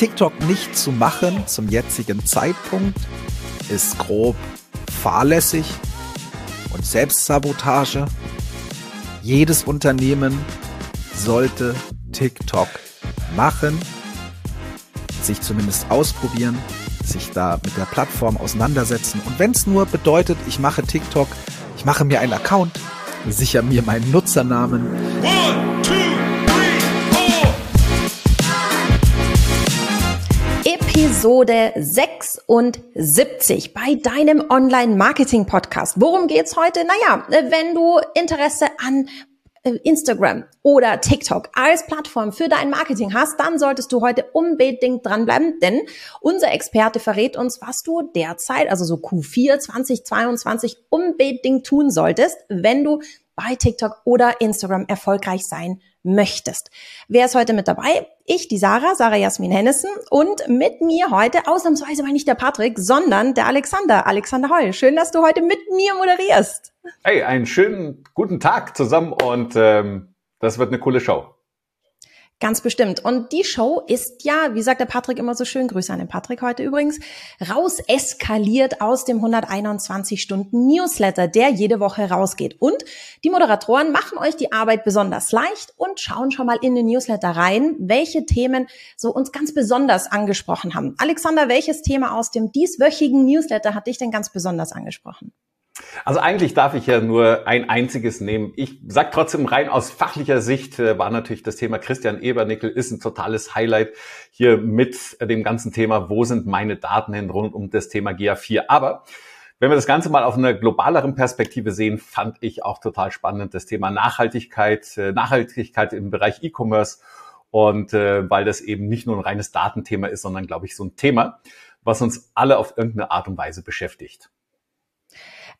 TikTok nicht zu machen zum jetzigen Zeitpunkt ist grob fahrlässig und Selbstsabotage. Jedes Unternehmen sollte TikTok machen, sich zumindest ausprobieren, sich da mit der Plattform auseinandersetzen. Und wenn es nur bedeutet, ich mache TikTok, ich mache mir einen Account, sichere mir meinen Nutzernamen. One, Episode 76 bei deinem Online-Marketing-Podcast. Worum geht's heute? Naja, wenn du Interesse an äh, Instagram oder TikTok als Plattform für dein Marketing hast, dann solltest du heute unbedingt dranbleiben, denn unser Experte verrät uns, was du derzeit, also so Q4 2022 unbedingt tun solltest, wenn du bei TikTok oder Instagram erfolgreich sein möchtest. Wer ist heute mit dabei? Ich, die Sarah, Sarah Jasmin Hennessen und mit mir heute ausnahmsweise mal nicht der Patrick, sondern der Alexander, Alexander Heul. Schön, dass du heute mit mir moderierst. Hey, einen schönen guten Tag zusammen und ähm, das wird eine coole Show. Ganz bestimmt. Und die Show ist ja, wie sagt der Patrick immer so schön, Grüße an den Patrick heute übrigens, raus eskaliert aus dem 121 Stunden Newsletter, der jede Woche rausgeht. Und die Moderatoren machen euch die Arbeit besonders leicht und schauen schon mal in den Newsletter rein, welche Themen so uns ganz besonders angesprochen haben. Alexander, welches Thema aus dem dieswöchigen Newsletter hat dich denn ganz besonders angesprochen? Also eigentlich darf ich ja nur ein einziges nehmen. Ich sag trotzdem rein aus fachlicher Sicht äh, war natürlich das Thema Christian Ebernickel ist ein totales Highlight hier mit dem ganzen Thema, wo sind meine Daten hin rund um das Thema GA4. Aber wenn wir das Ganze mal auf einer globaleren Perspektive sehen, fand ich auch total spannend das Thema Nachhaltigkeit, äh, Nachhaltigkeit im Bereich E-Commerce und äh, weil das eben nicht nur ein reines Datenthema ist, sondern glaube ich so ein Thema, was uns alle auf irgendeine Art und Weise beschäftigt.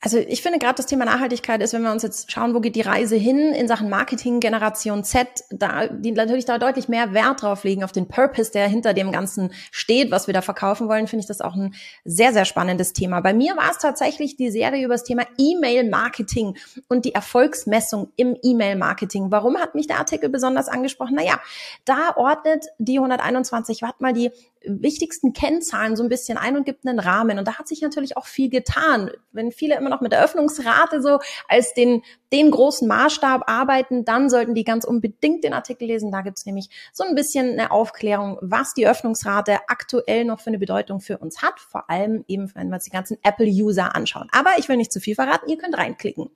Also ich finde gerade das Thema Nachhaltigkeit ist, wenn wir uns jetzt schauen, wo geht die Reise hin in Sachen Marketing Generation Z, da die natürlich da deutlich mehr Wert drauf legen auf den Purpose, der hinter dem Ganzen steht, was wir da verkaufen wollen, finde ich das auch ein sehr sehr spannendes Thema. Bei mir war es tatsächlich die Serie über das Thema E-Mail Marketing und die Erfolgsmessung im E-Mail Marketing. Warum hat mich der Artikel besonders angesprochen? Naja, da ordnet die 121 Watt mal die wichtigsten Kennzahlen so ein bisschen ein und gibt einen Rahmen. Und da hat sich natürlich auch viel getan. Wenn viele immer noch mit der Öffnungsrate so als den, den großen Maßstab arbeiten, dann sollten die ganz unbedingt den Artikel lesen. Da gibt's nämlich so ein bisschen eine Aufklärung, was die Öffnungsrate aktuell noch für eine Bedeutung für uns hat. Vor allem eben, wenn wir uns die ganzen Apple-User anschauen. Aber ich will nicht zu viel verraten, ihr könnt reinklicken.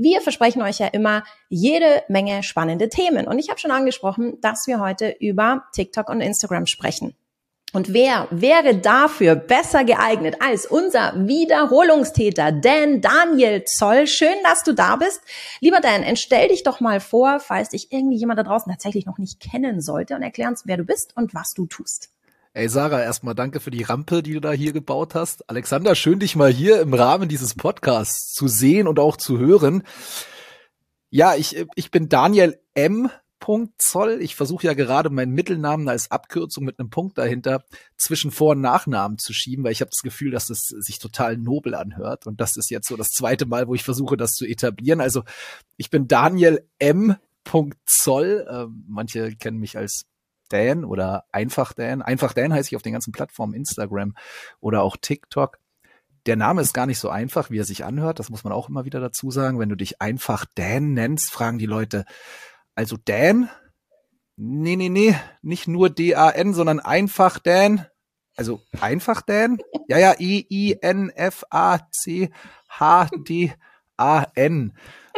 Wir versprechen euch ja immer jede Menge spannende Themen. Und ich habe schon angesprochen, dass wir heute über TikTok und Instagram sprechen. Und wer wäre dafür besser geeignet als unser Wiederholungstäter Dan Daniel Zoll? Schön, dass du da bist. Lieber Dan, entstell dich doch mal vor, falls dich irgendwie jemand da draußen tatsächlich noch nicht kennen sollte und erklär uns, wer du bist und was du tust. Ey Sarah, erstmal danke für die Rampe, die du da hier gebaut hast. Alexander, schön dich mal hier im Rahmen dieses Podcasts zu sehen und auch zu hören. Ja, ich, ich bin Daniel M Punkt Zoll. Ich versuche ja gerade meinen Mittelnamen als Abkürzung mit einem Punkt dahinter zwischen Vor- und Nachnamen zu schieben, weil ich habe das Gefühl, dass es sich total nobel anhört. Und das ist jetzt so das zweite Mal, wo ich versuche, das zu etablieren. Also ich bin Daniel M. Zoll. Ähm, manche kennen mich als Dan oder einfach Dan. Einfach Dan heiße ich auf den ganzen Plattformen Instagram oder auch TikTok. Der Name ist gar nicht so einfach, wie er sich anhört. Das muss man auch immer wieder dazu sagen. Wenn du dich einfach Dan nennst, fragen die Leute, also Dan? Nee, nee, nee, nicht nur D-A-N, sondern einfach Dan. Also einfach Dan? Ja, ja, I-I-N-F-A-C-H-D-A-N.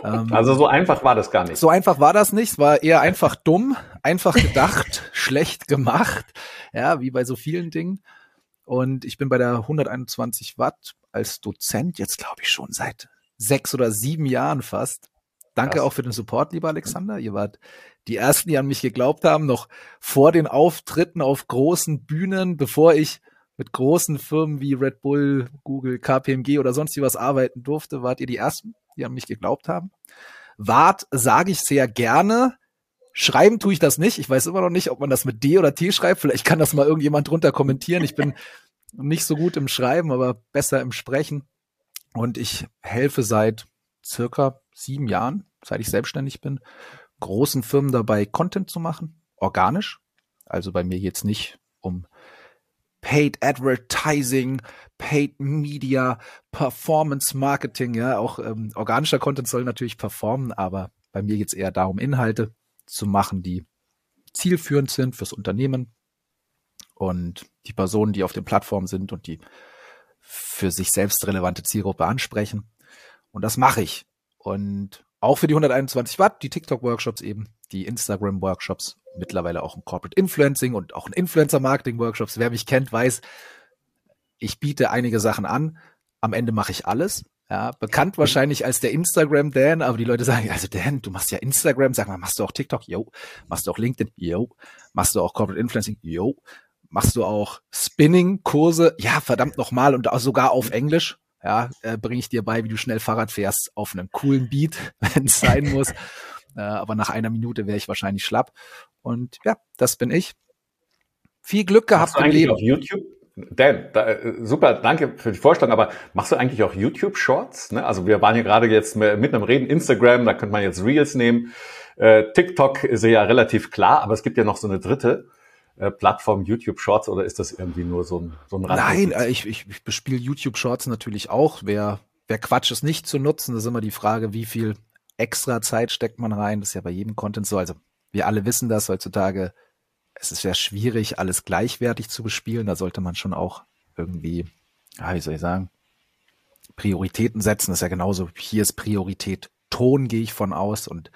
Ähm, also so einfach war das gar nicht. So einfach war das nicht. Es war eher einfach dumm, einfach gedacht, schlecht gemacht. Ja, wie bei so vielen Dingen. Und ich bin bei der 121 Watt als Dozent jetzt, glaube ich, schon seit sechs oder sieben Jahren fast. Danke Krass. auch für den Support, lieber Alexander. Ihr wart die ersten, die an mich geglaubt haben, noch vor den Auftritten auf großen Bühnen, bevor ich mit großen Firmen wie Red Bull, Google, KPMG oder sonst was arbeiten durfte, wart ihr die ersten, die an mich geglaubt haben. Wart, sage ich sehr gerne. Schreiben tue ich das nicht. Ich weiß immer noch nicht, ob man das mit D oder T schreibt. Vielleicht kann das mal irgendjemand drunter kommentieren. Ich bin nicht so gut im Schreiben, aber besser im Sprechen. Und ich helfe seit circa sieben Jahren, seit ich selbstständig bin, großen Firmen dabei, Content zu machen, organisch. Also bei mir jetzt nicht um Paid Advertising, Paid Media, Performance Marketing, ja, auch ähm, organischer Content soll natürlich performen, aber bei mir geht's eher darum, Inhalte zu machen, die zielführend sind fürs Unternehmen und die Personen, die auf den Plattformen sind und die für sich selbst relevante Zielgruppe ansprechen. Und das mache ich. Und auch für die 121 Watt, die TikTok-Workshops eben, die Instagram-Workshops, mittlerweile auch ein Corporate Influencing und auch ein Influencer-Marketing-Workshops. Wer mich kennt, weiß, ich biete einige Sachen an. Am Ende mache ich alles. Ja, bekannt wahrscheinlich als der Instagram Dan, aber die Leute sagen, also Dan, du machst ja Instagram, sag mal, machst du auch TikTok? Jo. Machst du auch LinkedIn? Jo. Machst du auch Corporate Influencing? Jo. Machst du auch Spinning-Kurse? Ja, verdammt nochmal und sogar auf Englisch. Ja, äh, bringe ich dir bei, wie du schnell Fahrrad fährst auf einem coolen Beat, wenn es sein muss. Äh, aber nach einer Minute wäre ich wahrscheinlich schlapp. Und ja, das bin ich. Viel Glück gehabt im Leben. Auf YouTube? Dan, da, äh, super, danke für die Vorstellung, aber machst du eigentlich auch YouTube-Shorts? Ne? Also wir waren hier gerade jetzt mit einem Reden, Instagram, da könnte man jetzt Reels nehmen. Äh, TikTok ist ja relativ klar, aber es gibt ja noch so eine dritte äh, Plattform, YouTube Shorts, oder ist das irgendwie nur so ein, so ein Rand Nein, äh, ich, ich, ich bespiele YouTube Shorts natürlich auch. Wer, wer Quatsch ist nicht zu nutzen, das ist immer die Frage, wie viel extra Zeit steckt man rein. Das ist ja bei jedem Content so. Also wir alle wissen das heutzutage es ist sehr schwierig, alles gleichwertig zu bespielen. Da sollte man schon auch irgendwie, ja, wie soll ich sagen, Prioritäten setzen. Das ist ja genauso. Hier ist Priorität Ton, gehe ich von aus. Und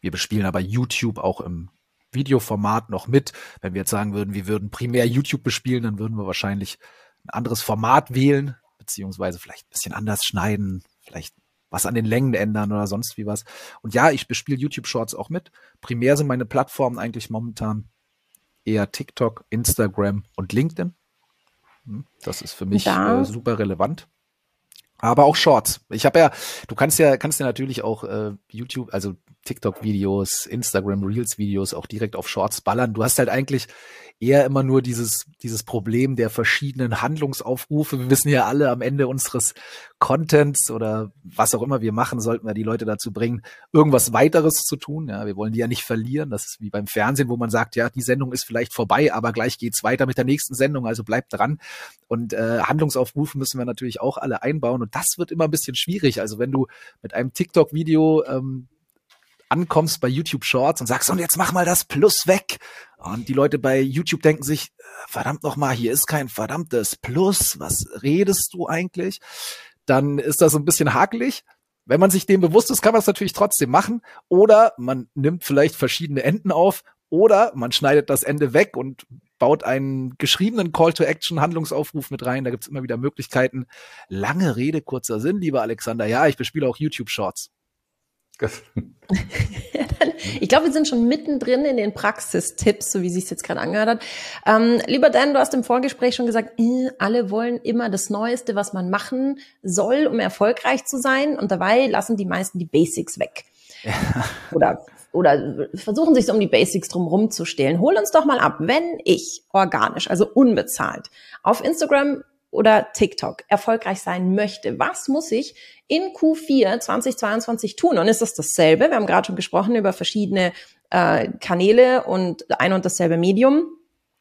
wir bespielen aber YouTube auch im Videoformat noch mit. Wenn wir jetzt sagen würden, wir würden primär YouTube bespielen, dann würden wir wahrscheinlich ein anderes Format wählen, beziehungsweise vielleicht ein bisschen anders schneiden, vielleicht was an den Längen ändern oder sonst wie was. Und ja, ich bespiele YouTube Shorts auch mit. Primär sind meine Plattformen eigentlich momentan eher TikTok, Instagram und LinkedIn. Hm, das ist für mich äh, super relevant. Aber auch Shorts. Ich habe ja, du kannst ja, kannst ja natürlich auch äh, YouTube, also TikTok-Videos, Instagram Reels-Videos auch direkt auf Shorts ballern. Du hast halt eigentlich eher immer nur dieses, dieses Problem der verschiedenen Handlungsaufrufe. Wir wissen ja alle, am Ende unseres Contents oder was auch immer wir machen, sollten wir die Leute dazu bringen, irgendwas weiteres zu tun. Ja, wir wollen die ja nicht verlieren. Das ist wie beim Fernsehen, wo man sagt, ja, die Sendung ist vielleicht vorbei, aber gleich geht's weiter mit der nächsten Sendung, also bleibt dran. Und äh, Handlungsaufrufe müssen wir natürlich auch alle einbauen. Und das wird immer ein bisschen schwierig. Also wenn du mit einem TikTok-Video ähm, ankommst bei YouTube Shorts und sagst, und jetzt mach mal das Plus weg. Und die Leute bei YouTube denken sich, äh, verdammt noch mal, hier ist kein verdammtes Plus. Was redest du eigentlich? Dann ist das ein bisschen hakelig. Wenn man sich dem bewusst ist, kann man es natürlich trotzdem machen. Oder man nimmt vielleicht verschiedene Enden auf. Oder man schneidet das Ende weg und baut einen geschriebenen Call to Action Handlungsaufruf mit rein. Da gibt's immer wieder Möglichkeiten. Lange Rede, kurzer Sinn, lieber Alexander. Ja, ich bespiele auch YouTube Shorts. ich glaube, wir sind schon mittendrin in den Praxistipps, so wie sich jetzt gerade angehört hat. Ähm, lieber Dan, du hast im Vorgespräch schon gesagt, alle wollen immer das Neueste, was man machen soll, um erfolgreich zu sein. Und dabei lassen die meisten die Basics weg. Ja. Oder oder versuchen sich so um die Basics drumherum zu stehlen. Hol uns doch mal ab, wenn ich organisch, also unbezahlt, auf Instagram oder TikTok erfolgreich sein möchte, was muss ich in Q4 2022 tun? Und ist das dasselbe? Wir haben gerade schon gesprochen über verschiedene äh, Kanäle und ein und dasselbe Medium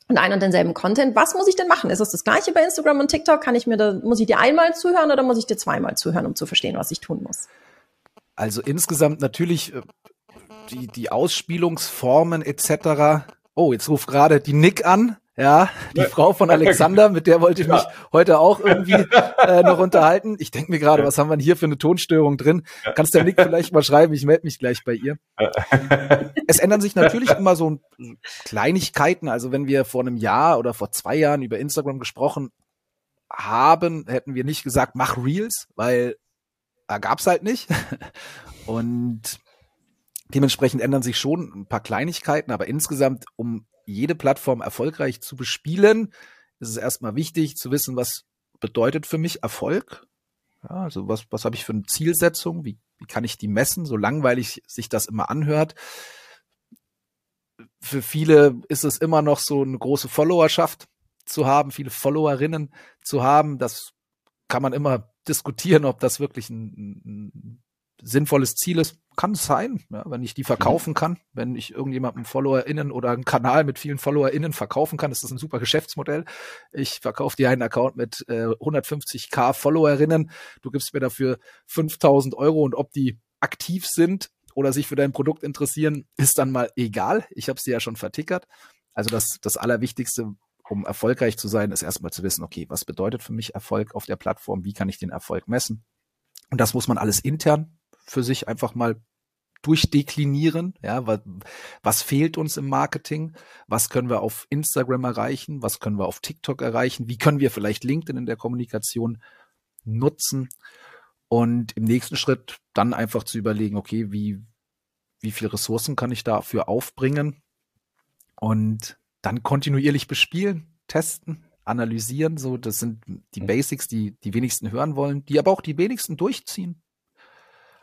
und ein und denselben Content. Was muss ich denn machen? Ist das, das gleiche bei Instagram und TikTok? Kann ich mir da, muss ich dir einmal zuhören oder muss ich dir zweimal zuhören, um zu verstehen, was ich tun muss? Also insgesamt natürlich äh, die, die Ausspielungsformen etc. Oh, jetzt ruft gerade die Nick an. Ja, die ja. Frau von Alexander, mit der wollte ich mich ja. heute auch irgendwie äh, noch unterhalten. Ich denke mir gerade, was haben wir denn hier für eine Tonstörung drin? Kannst der Nick vielleicht mal schreiben, ich melde mich gleich bei ihr. es ändern sich natürlich immer so Kleinigkeiten. Also wenn wir vor einem Jahr oder vor zwei Jahren über Instagram gesprochen haben, hätten wir nicht gesagt, mach Reels, weil da gab's halt nicht. Und dementsprechend ändern sich schon ein paar Kleinigkeiten, aber insgesamt, um jede Plattform erfolgreich zu bespielen, ist es erstmal wichtig zu wissen, was bedeutet für mich Erfolg. Ja, also was, was habe ich für eine Zielsetzung? Wie, wie kann ich die messen? So langweilig sich das immer anhört. Für viele ist es immer noch so eine große Followerschaft zu haben, viele Followerinnen zu haben. Das kann man immer diskutieren, ob das wirklich ein, ein sinnvolles Ziel ist, kann es sein, ja, wenn ich die verkaufen mhm. kann, wenn ich irgendjemandem FollowerInnen oder einen Kanal mit vielen FollowerInnen verkaufen kann, ist das ein super Geschäftsmodell. Ich verkaufe dir einen Account mit äh, 150k FollowerInnen, du gibst mir dafür 5000 Euro und ob die aktiv sind oder sich für dein Produkt interessieren, ist dann mal egal. Ich habe es dir ja schon vertickert. Also das, das Allerwichtigste, um erfolgreich zu sein, ist erstmal zu wissen, okay, was bedeutet für mich Erfolg auf der Plattform? Wie kann ich den Erfolg messen? Und das muss man alles intern für sich einfach mal durchdeklinieren. Ja, was, was fehlt uns im Marketing? Was können wir auf Instagram erreichen? Was können wir auf TikTok erreichen? Wie können wir vielleicht LinkedIn in der Kommunikation nutzen? Und im nächsten Schritt dann einfach zu überlegen, okay, wie, wie viel Ressourcen kann ich dafür aufbringen? Und dann kontinuierlich bespielen, testen, analysieren. So, das sind die mhm. Basics, die die wenigsten hören wollen, die aber auch die wenigsten durchziehen.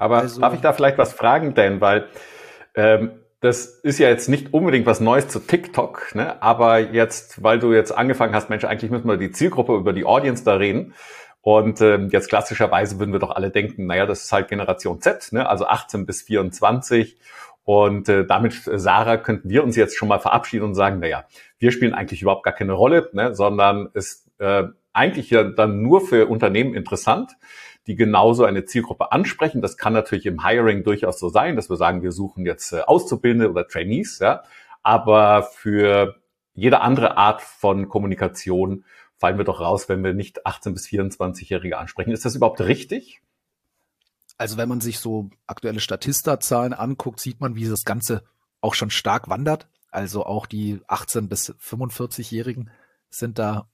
Aber also, darf ich da vielleicht was fragen, Dan? Weil ähm, das ist ja jetzt nicht unbedingt was Neues zu TikTok, ne? aber jetzt, weil du jetzt angefangen hast, Mensch, eigentlich müssen wir die Zielgruppe über die Audience da reden. Und ähm, jetzt klassischerweise würden wir doch alle denken, naja, das ist halt Generation Z, ne? also 18 bis 24. Und äh, damit, Sarah, könnten wir uns jetzt schon mal verabschieden und sagen, naja, wir spielen eigentlich überhaupt gar keine Rolle, ne? sondern ist äh, eigentlich ja dann nur für Unternehmen interessant, die genauso eine Zielgruppe ansprechen. Das kann natürlich im Hiring durchaus so sein, dass wir sagen, wir suchen jetzt äh, Auszubildende oder Trainees, ja. Aber für jede andere Art von Kommunikation fallen wir doch raus, wenn wir nicht 18 bis 24-Jährige ansprechen. Ist das überhaupt richtig? Also wenn man sich so aktuelle Statista-Zahlen anguckt, sieht man, wie das Ganze auch schon stark wandert. Also auch die 18 bis 45-Jährigen sind da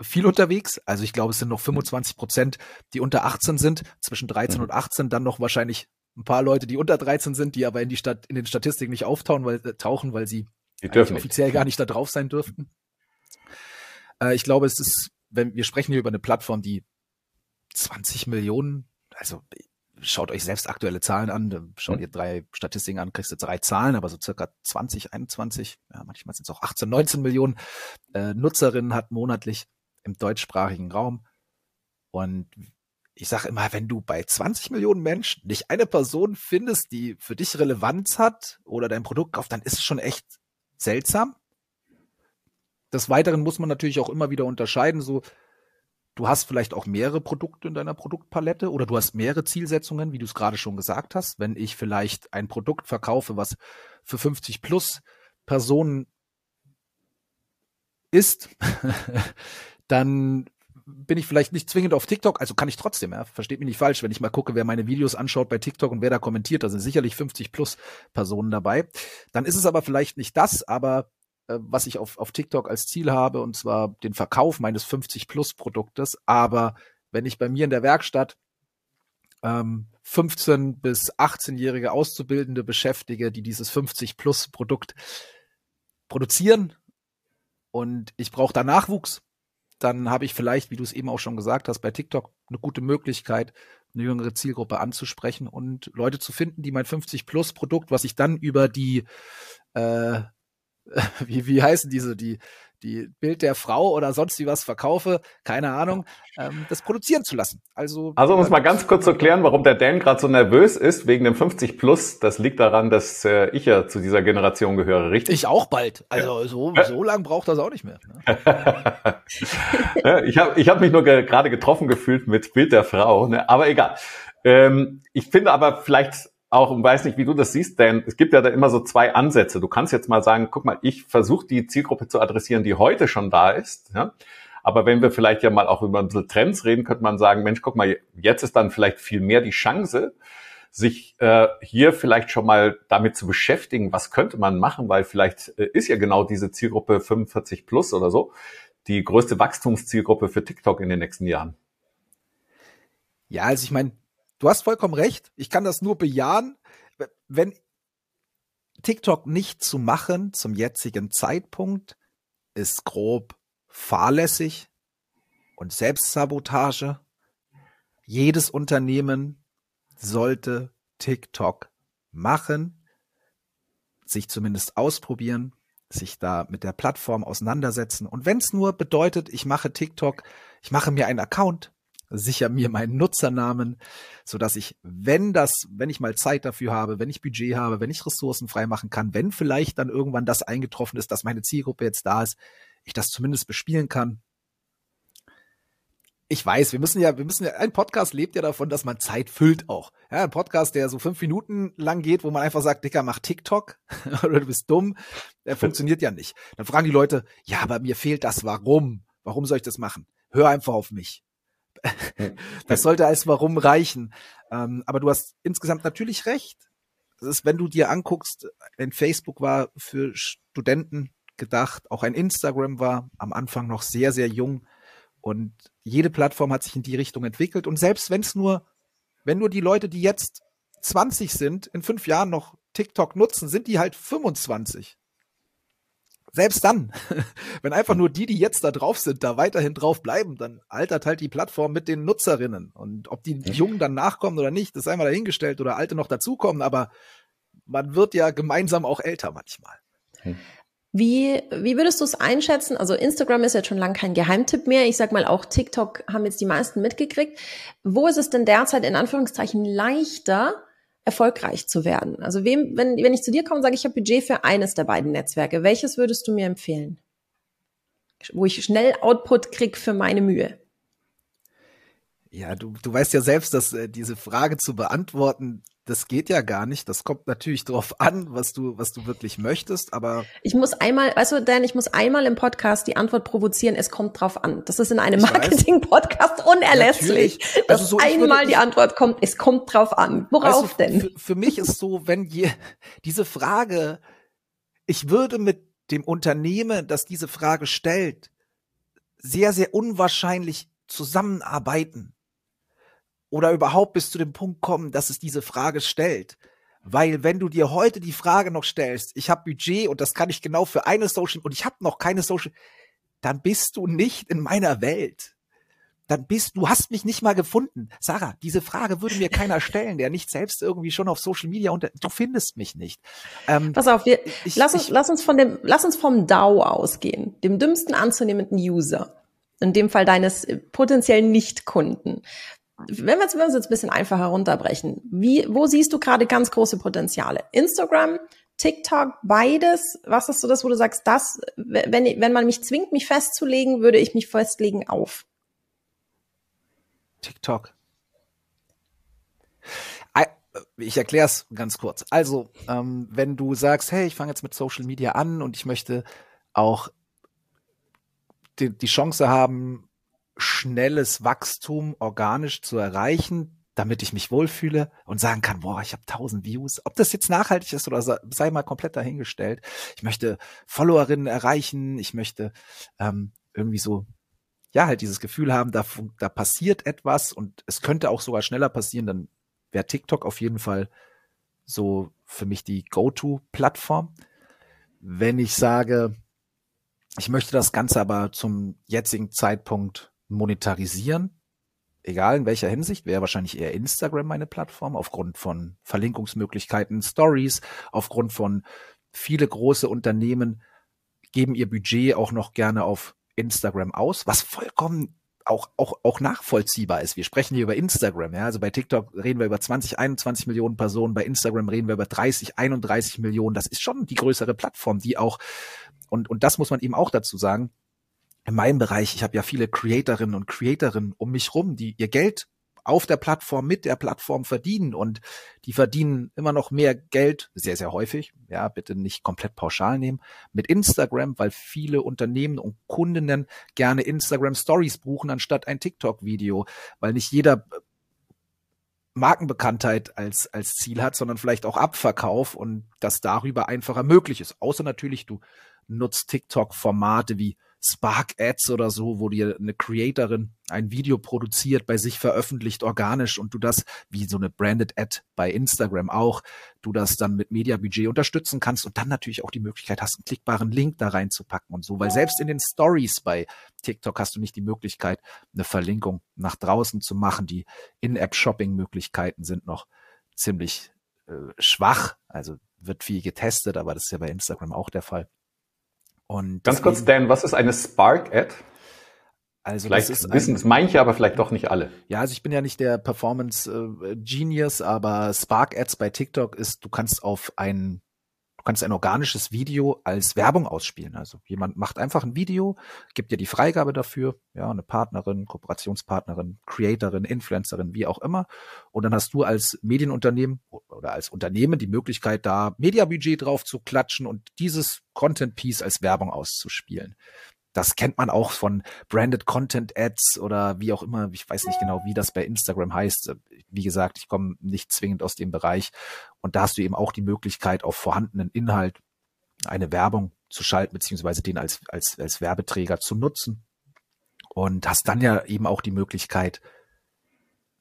viel unterwegs. Also ich glaube, es sind noch 25 Prozent, die unter 18 sind, zwischen 13 mhm. und 18, dann noch wahrscheinlich ein paar Leute, die unter 13 sind, die aber in die Stadt, in den Statistiken nicht auftauchen, weil äh, tauchen, weil sie offiziell nicht. gar nicht da drauf sein dürften. Äh, ich glaube, es ist, wenn wir sprechen hier über eine Plattform, die 20 Millionen, also schaut euch selbst aktuelle Zahlen an, schaut mhm. ihr drei Statistiken an, kriegst du drei Zahlen, aber so circa 20, 21, ja, manchmal sind es auch 18, 19 Millionen äh, Nutzerinnen hat monatlich im deutschsprachigen Raum. Und ich sage immer, wenn du bei 20 Millionen Menschen nicht eine Person findest, die für dich Relevanz hat oder dein Produkt kauft, dann ist es schon echt seltsam. Des Weiteren muss man natürlich auch immer wieder unterscheiden, so du hast vielleicht auch mehrere Produkte in deiner Produktpalette oder du hast mehrere Zielsetzungen, wie du es gerade schon gesagt hast. Wenn ich vielleicht ein Produkt verkaufe, was für 50 plus Personen ist, dann bin ich vielleicht nicht zwingend auf TikTok, also kann ich trotzdem, ja, versteht mich nicht falsch, wenn ich mal gucke, wer meine Videos anschaut bei TikTok und wer da kommentiert, da sind sicherlich 50 plus Personen dabei. Dann ist es aber vielleicht nicht das, aber äh, was ich auf, auf TikTok als Ziel habe, und zwar den Verkauf meines 50 plus Produktes. Aber wenn ich bei mir in der Werkstatt ähm, 15 bis 18-jährige Auszubildende beschäftige, die dieses 50 plus Produkt produzieren und ich brauche da Nachwuchs, dann habe ich vielleicht, wie du es eben auch schon gesagt hast, bei TikTok eine gute Möglichkeit, eine jüngere Zielgruppe anzusprechen und Leute zu finden, die mein 50 Plus Produkt, was ich dann über die äh, wie, wie heißen diese, die, die Bild der Frau oder sonst wie was verkaufe, keine Ahnung, ähm, das produzieren zu lassen. Also, also um es mal ganz kurz zu klären, warum der Dan gerade so nervös ist wegen dem 50 Plus, das liegt daran, dass äh, ich ja zu dieser Generation gehöre, richtig? Ich auch bald. Also ja. so, so lang braucht das auch nicht mehr. Ne? ich habe ich hab mich nur ge gerade getroffen gefühlt mit Bild der Frau, ne? aber egal. Ähm, ich finde aber vielleicht auch, und weiß nicht, wie du das siehst, denn es gibt ja da immer so zwei Ansätze. Du kannst jetzt mal sagen, guck mal, ich versuche die Zielgruppe zu adressieren, die heute schon da ist. Ja? Aber wenn wir vielleicht ja mal auch über unsere Trends reden, könnte man sagen, Mensch, guck mal, jetzt ist dann vielleicht viel mehr die Chance, sich äh, hier vielleicht schon mal damit zu beschäftigen, was könnte man machen, weil vielleicht äh, ist ja genau diese Zielgruppe 45 plus oder so die größte Wachstumszielgruppe für TikTok in den nächsten Jahren. Ja, also ich meine, Du hast vollkommen recht. Ich kann das nur bejahen. Wenn TikTok nicht zu machen zum jetzigen Zeitpunkt ist grob fahrlässig und Selbstsabotage. Jedes Unternehmen sollte TikTok machen, sich zumindest ausprobieren, sich da mit der Plattform auseinandersetzen. Und wenn es nur bedeutet, ich mache TikTok, ich mache mir einen Account, sicher mir meinen Nutzernamen, so dass ich, wenn das, wenn ich mal Zeit dafür habe, wenn ich Budget habe, wenn ich Ressourcen freimachen kann, wenn vielleicht dann irgendwann das eingetroffen ist, dass meine Zielgruppe jetzt da ist, ich das zumindest bespielen kann. Ich weiß, wir müssen ja, wir müssen ja, ein Podcast lebt ja davon, dass man Zeit füllt auch. Ja, ein Podcast, der so fünf Minuten lang geht, wo man einfach sagt, Dicker, mach TikTok oder du bist dumm, der funktioniert ja nicht. Dann fragen die Leute, ja, aber mir fehlt das, warum? Warum soll ich das machen? Hör einfach auf mich. das sollte als Warum reichen. Ähm, aber du hast insgesamt natürlich recht. Das ist, wenn du dir anguckst, wenn Facebook war für Studenten gedacht, auch ein Instagram war am Anfang noch sehr, sehr jung und jede Plattform hat sich in die Richtung entwickelt und selbst wenn es nur, wenn nur die Leute, die jetzt 20 sind, in fünf Jahren noch TikTok nutzen, sind die halt 25 selbst dann, wenn einfach nur die, die jetzt da drauf sind, da weiterhin drauf bleiben, dann altert halt die Plattform mit den Nutzerinnen. Und ob die Jungen dann nachkommen oder nicht, das ist einmal dahingestellt oder Alte noch dazukommen, aber man wird ja gemeinsam auch älter manchmal. Wie, wie würdest du es einschätzen? Also Instagram ist jetzt schon lange kein Geheimtipp mehr. Ich sag mal, auch TikTok haben jetzt die meisten mitgekriegt. Wo ist es denn derzeit in Anführungszeichen leichter, erfolgreich zu werden? Also wem, wenn, wenn ich zu dir komme und sage, ich habe Budget für eines der beiden Netzwerke, welches würdest du mir empfehlen? Wo ich schnell Output krieg für meine Mühe. Ja, du, du weißt ja selbst, dass äh, diese Frage zu beantworten das geht ja gar nicht. Das kommt natürlich drauf an, was du, was du wirklich möchtest, aber. Ich muss einmal, weißt du, Dan, ich muss einmal im Podcast die Antwort provozieren, es kommt drauf an. Das ist in einem Marketing-Podcast unerlässlich, natürlich. dass also so, einmal würde, die Antwort kommt, es kommt drauf an. Worauf weißt du, denn? Für, für mich ist so, wenn je, diese Frage, ich würde mit dem Unternehmen, das diese Frage stellt, sehr, sehr unwahrscheinlich zusammenarbeiten oder überhaupt bis zu dem Punkt kommen, dass es diese Frage stellt. Weil wenn du dir heute die Frage noch stellst, ich habe Budget und das kann ich genau für eine Social und ich habe noch keine Social, dann bist du nicht in meiner Welt. Dann bist du hast mich nicht mal gefunden. Sarah, diese Frage würde mir keiner stellen, der nicht selbst irgendwie schon auf Social Media unter du findest mich nicht. Ähm, Pass auf, wir ich, lass uns ich, lass uns von dem lass uns vom DAO ausgehen, dem dümmsten anzunehmenden User in dem Fall deines potenziellen Nichtkunden wenn wir, es jetzt ein bisschen einfacher runterbrechen, wie, wo siehst du gerade ganz große Potenziale? Instagram, TikTok, beides? Was ist so das, wo du sagst, das, wenn, wenn man mich zwingt, mich festzulegen, würde ich mich festlegen auf? TikTok. Ich erkläre es ganz kurz. Also, ähm, wenn du sagst, hey, ich fange jetzt mit Social Media an und ich möchte auch die, die Chance haben, schnelles Wachstum organisch zu erreichen, damit ich mich wohlfühle und sagen kann, boah, ich habe tausend Views. Ob das jetzt nachhaltig ist oder sei mal komplett dahingestellt. Ich möchte Followerinnen erreichen, ich möchte ähm, irgendwie so, ja, halt dieses Gefühl haben, da, da passiert etwas und es könnte auch sogar schneller passieren, dann wäre TikTok auf jeden Fall so für mich die Go-To-Plattform. Wenn ich sage, ich möchte das Ganze aber zum jetzigen Zeitpunkt monetarisieren, egal in welcher Hinsicht, wäre wahrscheinlich eher Instagram meine Plattform, aufgrund von Verlinkungsmöglichkeiten, Stories, aufgrund von viele große Unternehmen geben ihr Budget auch noch gerne auf Instagram aus, was vollkommen auch, auch, auch nachvollziehbar ist. Wir sprechen hier über Instagram, ja. Also bei TikTok reden wir über 20, 21 Millionen Personen, bei Instagram reden wir über 30, 31 Millionen. Das ist schon die größere Plattform, die auch, und, und das muss man eben auch dazu sagen, in meinem Bereich, ich habe ja viele Creatorinnen und Creatorinnen um mich rum, die ihr Geld auf der Plattform mit der Plattform verdienen und die verdienen immer noch mehr Geld, sehr, sehr häufig, ja, bitte nicht komplett pauschal nehmen, mit Instagram, weil viele Unternehmen und Kundinnen gerne Instagram Stories buchen anstatt ein TikTok-Video, weil nicht jeder Markenbekanntheit als, als Ziel hat, sondern vielleicht auch Abverkauf und das darüber einfacher möglich ist. Außer natürlich, du nutzt TikTok-Formate wie Spark Ads oder so, wo dir eine Creatorin ein Video produziert, bei sich veröffentlicht organisch und du das, wie so eine Branded Ad bei Instagram auch, du das dann mit Mediabudget unterstützen kannst und dann natürlich auch die Möglichkeit hast, einen klickbaren Link da reinzupacken und so, weil selbst in den Stories bei TikTok hast du nicht die Möglichkeit, eine Verlinkung nach draußen zu machen. Die In-App-Shopping-Möglichkeiten sind noch ziemlich äh, schwach, also wird viel getestet, aber das ist ja bei Instagram auch der Fall. Und Ganz kurz, Dan, was ist eine Spark-Ad? Also vielleicht wissen es manche, aber vielleicht doch nicht alle. Ja, also ich bin ja nicht der Performance äh, Genius, aber Spark Ads bei TikTok ist, du kannst auf ein Du kannst ein organisches Video als Werbung ausspielen. Also jemand macht einfach ein Video, gibt dir die Freigabe dafür, ja, eine Partnerin, Kooperationspartnerin, Creatorin, Influencerin, wie auch immer. Und dann hast du als Medienunternehmen oder als Unternehmen die Möglichkeit, da Mediabudget drauf zu klatschen und dieses Content Piece als Werbung auszuspielen. Das kennt man auch von Branded Content Ads oder wie auch immer. Ich weiß nicht genau, wie das bei Instagram heißt. Wie gesagt, ich komme nicht zwingend aus dem Bereich. Und da hast du eben auch die Möglichkeit, auf vorhandenen Inhalt eine Werbung zu schalten, beziehungsweise den als, als, als Werbeträger zu nutzen. Und hast dann ja eben auch die Möglichkeit,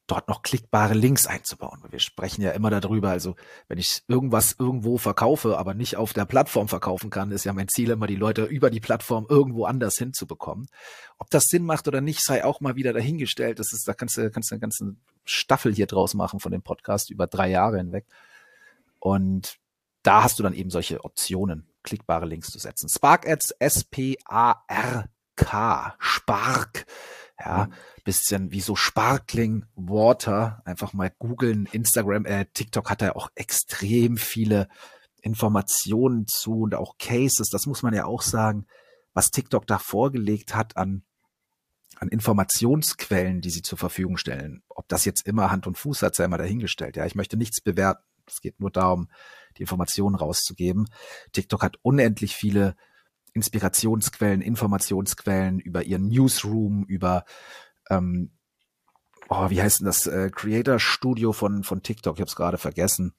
dort noch klickbare Links einzubauen. Wir sprechen ja immer darüber, also wenn ich irgendwas irgendwo verkaufe, aber nicht auf der Plattform verkaufen kann, ist ja mein Ziel immer, die Leute über die Plattform irgendwo anders hinzubekommen. Ob das Sinn macht oder nicht, sei auch mal wieder dahingestellt. Das ist, da kannst du, kannst du eine ganze Staffel hier draus machen von dem Podcast über drei Jahre hinweg. Und da hast du dann eben solche Optionen, klickbare Links zu setzen. Spark Ads, S-P-A-R-K, Spark ja, bisschen wie so Sparkling Water. Einfach mal googeln. Instagram, äh, TikTok hat da auch extrem viele Informationen zu und auch Cases. Das muss man ja auch sagen, was TikTok da vorgelegt hat an an Informationsquellen, die sie zur Verfügung stellen. Ob das jetzt immer Hand und Fuß hat, sei mal dahingestellt. Ja, ich möchte nichts bewerten. Es geht nur darum, die Informationen rauszugeben. TikTok hat unendlich viele Inspirationsquellen, Informationsquellen, über ihren Newsroom, über ähm, oh, wie heißt denn das äh, Creator Studio von von TikTok? Ich habe es gerade vergessen.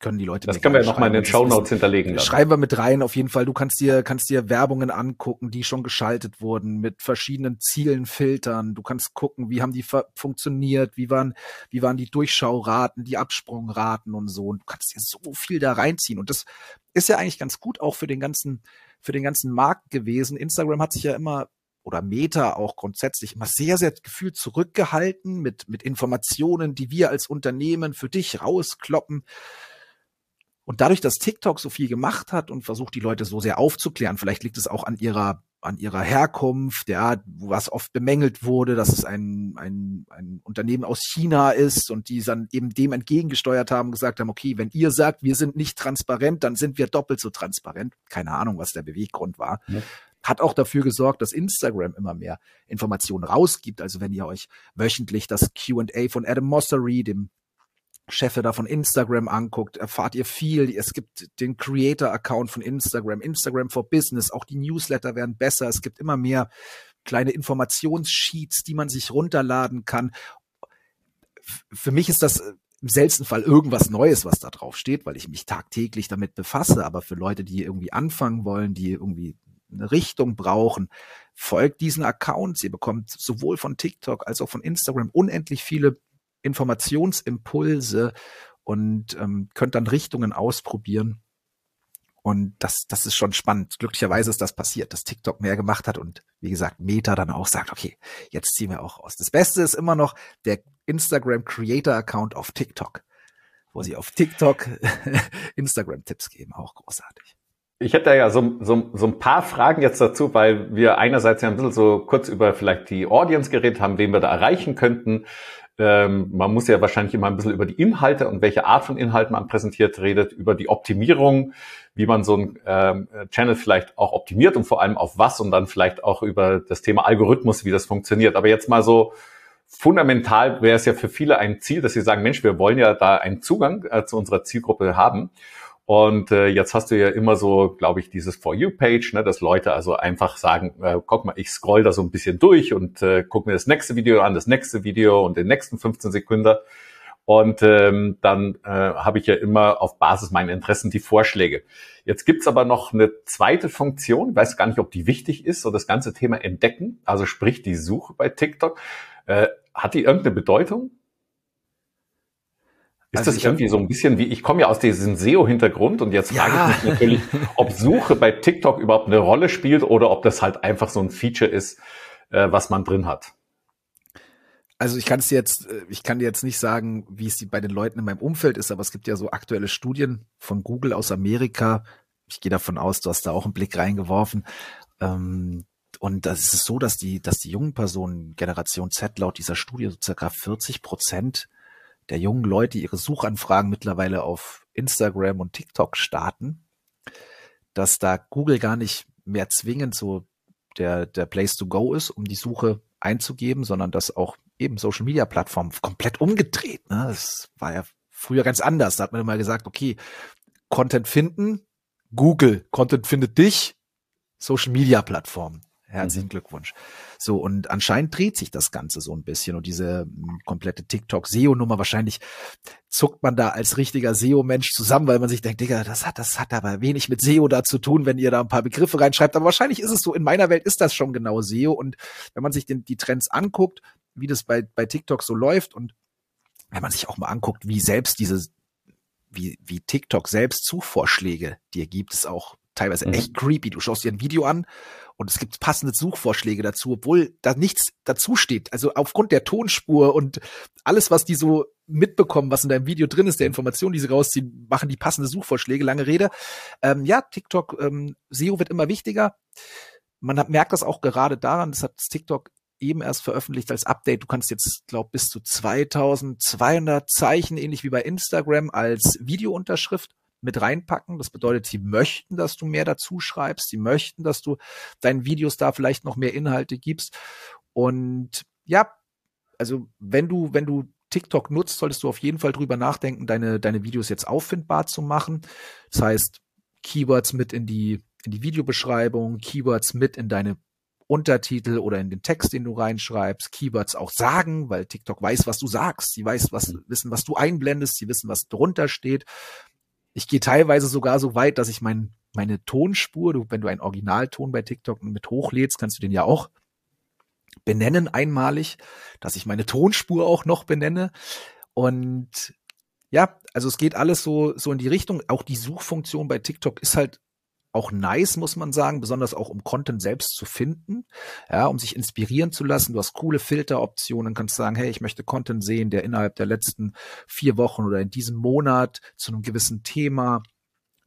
Können die Leute das können wir ja noch mal in den Show Notes hinterlegen. Dann. Schreiben wir mit rein. Auf jeden Fall. Du kannst dir kannst dir Werbungen angucken, die schon geschaltet wurden mit verschiedenen Zielen, Filtern. Du kannst gucken, wie haben die funktioniert, wie waren wie waren die Durchschauraten, die Absprungraten und so. Und du kannst dir so viel da reinziehen. Und das ist ja eigentlich ganz gut auch für den ganzen für den ganzen Markt gewesen. Instagram hat sich ja immer oder Meta auch grundsätzlich immer sehr, sehr gefühlt zurückgehalten mit, mit Informationen, die wir als Unternehmen für dich rauskloppen. Und dadurch, dass TikTok so viel gemacht hat und versucht, die Leute so sehr aufzuklären, vielleicht liegt es auch an ihrer an ihrer Herkunft, ja, was oft bemängelt wurde, dass es ein, ein, ein Unternehmen aus China ist und die dann eben dem entgegengesteuert haben, gesagt haben, okay, wenn ihr sagt, wir sind nicht transparent, dann sind wir doppelt so transparent. Keine Ahnung, was der Beweggrund war. Ja. Hat auch dafür gesorgt, dass Instagram immer mehr Informationen rausgibt. Also wenn ihr euch wöchentlich das Q&A von Adam Mossery, dem Chefe da von Instagram anguckt, erfahrt ihr viel. Es gibt den Creator-Account von Instagram, Instagram for Business, auch die Newsletter werden besser. Es gibt immer mehr kleine Informationssheets, die man sich runterladen kann. Für mich ist das im seltensten Fall irgendwas Neues, was da drauf steht, weil ich mich tagtäglich damit befasse. Aber für Leute, die irgendwie anfangen wollen, die irgendwie eine Richtung brauchen, folgt diesen Accounts. Ihr bekommt sowohl von TikTok als auch von Instagram unendlich viele Informationsimpulse und ähm, könnt dann Richtungen ausprobieren. Und das, das ist schon spannend. Glücklicherweise ist das passiert, dass TikTok mehr gemacht hat und wie gesagt, Meta dann auch sagt, okay, jetzt ziehen wir auch aus. Das Beste ist immer noch der Instagram Creator Account auf TikTok, wo sie auf TikTok Instagram Tipps geben. Auch großartig. Ich hätte ja so, so, so ein paar Fragen jetzt dazu, weil wir einerseits ja ein bisschen so kurz über vielleicht die Audience geredet haben, wen wir da erreichen könnten. Ähm, man muss ja wahrscheinlich immer ein bisschen über die Inhalte und welche Art von Inhalten man präsentiert redet, über die Optimierung, wie man so ein ähm, Channel vielleicht auch optimiert und vor allem auf was und dann vielleicht auch über das Thema Algorithmus, wie das funktioniert. Aber jetzt mal so fundamental wäre es ja für viele ein Ziel, dass sie sagen, Mensch, wir wollen ja da einen Zugang äh, zu unserer Zielgruppe haben. Und äh, jetzt hast du ja immer so, glaube ich, dieses For You-Page, ne, dass Leute also einfach sagen, äh, guck mal, ich scroll da so ein bisschen durch und äh, guck mir das nächste Video an, das nächste Video und den nächsten 15 Sekunden. Und ähm, dann äh, habe ich ja immer auf Basis meiner Interessen die Vorschläge. Jetzt gibt's aber noch eine zweite Funktion, ich weiß gar nicht, ob die wichtig ist, so das ganze Thema Entdecken, also sprich die Suche bei TikTok. Äh, hat die irgendeine Bedeutung? Ist also das irgendwie so ein bisschen wie, ich komme ja aus diesem SEO-Hintergrund und jetzt frage ja. ich mich natürlich, ob Suche bei TikTok überhaupt eine Rolle spielt oder ob das halt einfach so ein Feature ist, äh, was man drin hat. Also ich kann es jetzt, äh, ich kann dir jetzt nicht sagen, wie es bei den Leuten in meinem Umfeld ist, aber es gibt ja so aktuelle Studien von Google aus Amerika. Ich gehe davon aus, du hast da auch einen Blick reingeworfen. Ähm, Und das ist so, dass die, dass die jungen Personen, Generation Z, laut dieser Studie so circa 40 Prozent der jungen Leute ihre Suchanfragen mittlerweile auf Instagram und TikTok starten, dass da Google gar nicht mehr zwingend so der, der Place to go ist, um die Suche einzugeben, sondern dass auch eben Social Media Plattformen komplett umgedreht. Ne? Das war ja früher ganz anders. Da hat man immer gesagt, okay, Content finden, Google, Content findet dich, Social Media Plattformen. Herzlichen mhm. Glückwunsch. So, und anscheinend dreht sich das Ganze so ein bisschen und diese hm, komplette TikTok-SEO-Nummer, wahrscheinlich zuckt man da als richtiger SEO-Mensch zusammen, weil man sich denkt, Digga, das hat, das hat aber wenig mit SEO da zu tun, wenn ihr da ein paar Begriffe reinschreibt. Aber wahrscheinlich ist es so, in meiner Welt ist das schon genau SEO. Und wenn man sich den, die Trends anguckt, wie das bei, bei TikTok so läuft und wenn man sich auch mal anguckt, wie selbst diese, wie, wie TikTok selbst Suchvorschläge dir gibt, ist auch teilweise mhm. echt creepy. Du schaust dir ein Video an und es gibt passende Suchvorschläge dazu, obwohl da nichts dazu steht. Also aufgrund der Tonspur und alles, was die so mitbekommen, was in deinem Video drin ist, der Information, die sie rausziehen, machen die passende Suchvorschläge. Lange Rede. Ähm, ja, TikTok, ähm, SEO wird immer wichtiger. Man hat, merkt das auch gerade daran, das hat TikTok eben erst veröffentlicht als Update. Du kannst jetzt, glaub, bis zu 2200 Zeichen, ähnlich wie bei Instagram, als Videounterschrift mit reinpacken. Das bedeutet, sie möchten, dass du mehr dazu schreibst. Sie möchten, dass du deinen Videos da vielleicht noch mehr Inhalte gibst. Und ja, also wenn du, wenn du TikTok nutzt, solltest du auf jeden Fall drüber nachdenken, deine, deine Videos jetzt auffindbar zu machen. Das heißt, Keywords mit in die, in die Videobeschreibung, Keywords mit in deine Untertitel oder in den Text, den du reinschreibst, Keywords auch sagen, weil TikTok weiß, was du sagst. Sie weiß, was, wissen, was du einblendest. Sie wissen, was drunter steht. Ich gehe teilweise sogar so weit, dass ich mein, meine Tonspur, du, wenn du einen Originalton bei TikTok mit hochlädst, kannst du den ja auch benennen einmalig, dass ich meine Tonspur auch noch benenne. Und ja, also es geht alles so, so in die Richtung. Auch die Suchfunktion bei TikTok ist halt auch nice, muss man sagen, besonders auch um Content selbst zu finden, ja, um sich inspirieren zu lassen. Du hast coole Filteroptionen, kannst sagen, hey, ich möchte Content sehen, der innerhalb der letzten vier Wochen oder in diesem Monat zu einem gewissen Thema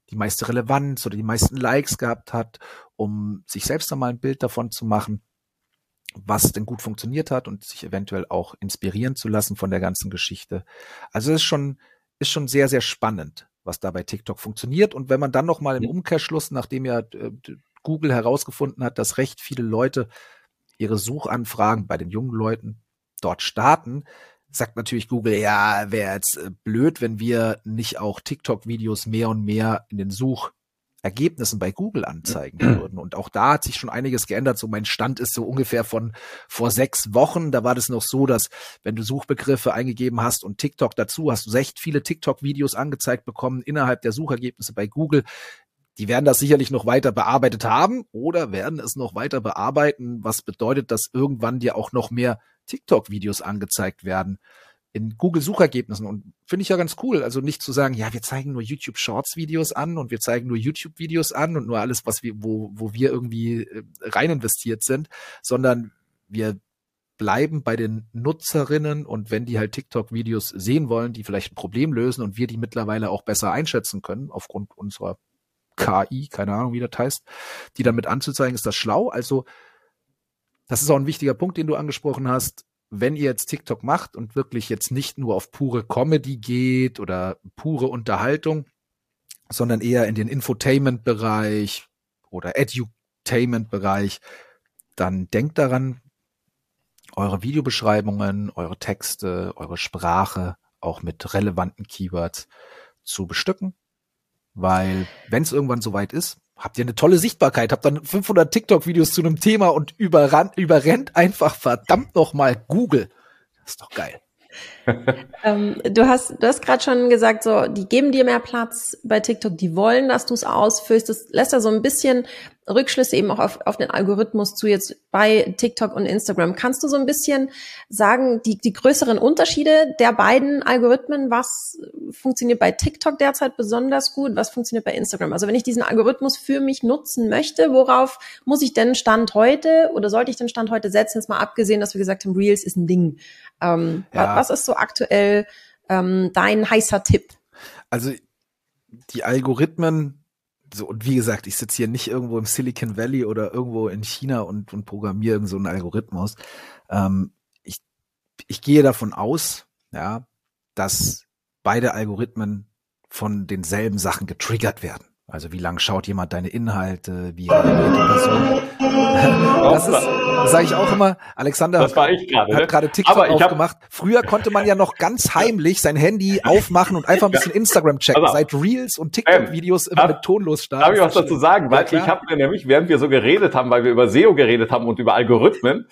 die meiste Relevanz oder die meisten Likes gehabt hat, um sich selbst einmal ein Bild davon zu machen, was denn gut funktioniert hat und sich eventuell auch inspirieren zu lassen von der ganzen Geschichte. Also es ist schon, ist schon sehr, sehr spannend was da bei TikTok funktioniert. Und wenn man dann noch mal im Umkehrschluss, nachdem ja äh, Google herausgefunden hat, dass recht viele Leute ihre Suchanfragen bei den jungen Leuten dort starten, sagt natürlich Google, ja, wäre jetzt äh, blöd, wenn wir nicht auch TikTok-Videos mehr und mehr in den Such Ergebnissen bei Google anzeigen würden. Und auch da hat sich schon einiges geändert. So mein Stand ist so ungefähr von vor sechs Wochen. Da war das noch so, dass wenn du Suchbegriffe eingegeben hast und TikTok dazu, hast du echt viele TikTok-Videos angezeigt bekommen innerhalb der Suchergebnisse bei Google. Die werden das sicherlich noch weiter bearbeitet haben oder werden es noch weiter bearbeiten, was bedeutet, dass irgendwann dir auch noch mehr TikTok-Videos angezeigt werden in Google Suchergebnissen und finde ich ja ganz cool. Also nicht zu sagen, ja, wir zeigen nur YouTube Shorts Videos an und wir zeigen nur YouTube Videos an und nur alles, was wir, wo, wo wir irgendwie äh, rein investiert sind, sondern wir bleiben bei den Nutzerinnen und wenn die halt TikTok Videos sehen wollen, die vielleicht ein Problem lösen und wir die mittlerweile auch besser einschätzen können aufgrund unserer KI, keine Ahnung, wie das heißt, die damit anzuzeigen, ist das schlau. Also das ist auch ein wichtiger Punkt, den du angesprochen hast wenn ihr jetzt TikTok macht und wirklich jetzt nicht nur auf pure Comedy geht oder pure Unterhaltung, sondern eher in den Infotainment-Bereich oder Edutainment-Bereich, dann denkt daran, eure Videobeschreibungen, eure Texte, eure Sprache auch mit relevanten Keywords zu bestücken, weil wenn es irgendwann soweit ist, habt ihr eine tolle Sichtbarkeit, habt dann 500 TikTok-Videos zu einem Thema und überrannt, überrennt einfach verdammt noch mal Google. Das ist doch geil. ähm, du hast, du hast gerade schon gesagt, so, die geben dir mehr Platz bei TikTok, die wollen, dass du es ausfüllst. Das lässt ja so ein bisschen Rückschlüsse eben auch auf, auf den Algorithmus zu jetzt bei TikTok und Instagram. Kannst du so ein bisschen sagen, die, die größeren Unterschiede der beiden Algorithmen, was funktioniert bei TikTok derzeit besonders gut, was funktioniert bei Instagram? Also wenn ich diesen Algorithmus für mich nutzen möchte, worauf muss ich denn Stand heute oder sollte ich den Stand heute setzen, jetzt mal abgesehen, dass wir gesagt haben, Reels ist ein Ding. Ähm, ja. Was ist so aktuell ähm, dein heißer Tipp? Also die Algorithmen so, und wie gesagt, ich sitze hier nicht irgendwo im Silicon Valley oder irgendwo in China und, und programmiere so einen Algorithmus. Ähm, ich, ich gehe davon aus, ja, dass beide Algorithmen von denselben Sachen getriggert werden. Also wie lang schaut jemand deine Inhalte, wie reagiert die Person. Das ist, das sage ich auch immer. Alexander das war ich grade, hat ne? gerade TikTok Aber aufgemacht. Früher konnte man ja noch ganz heimlich sein Handy aufmachen und einfach ein bisschen Instagram checken. Also, Seit Reels und TikTok-Videos immer mit tonlos starten. Darf ich was dazu sagen? Weil ja, ich habe mir nämlich, während wir so geredet haben, weil wir über SEO geredet haben und über Algorithmen,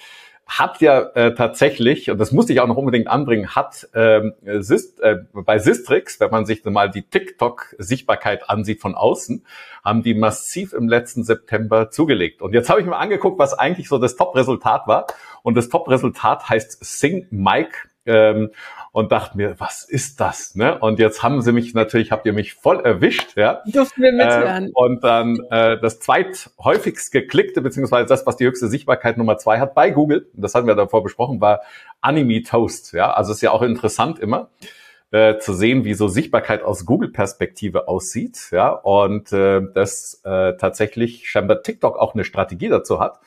hat ja äh, tatsächlich, und das musste ich auch noch unbedingt anbringen, hat ähm, Sist, äh, bei Sistrix, wenn man sich mal die TikTok-Sichtbarkeit ansieht von außen, haben die massiv im letzten September zugelegt. Und jetzt habe ich mir angeguckt, was eigentlich so das Top-Resultat war. Und das Top-Resultat heißt Sing Mike. Ähm, und dachte mir, was ist das? Ne? Und jetzt haben sie mich natürlich, habt ihr mich voll erwischt, ja. Durften wir mithören. Äh, und dann äh, das zweithäufigst geklickte, beziehungsweise das, was die höchste Sichtbarkeit Nummer zwei hat bei Google, das hatten wir davor besprochen, war Anime Toast. Ja, also ist ja auch interessant immer äh, zu sehen, wie so Sichtbarkeit aus Google-Perspektive aussieht, ja, und äh, dass äh, tatsächlich scheinbar TikTok auch eine Strategie dazu hat,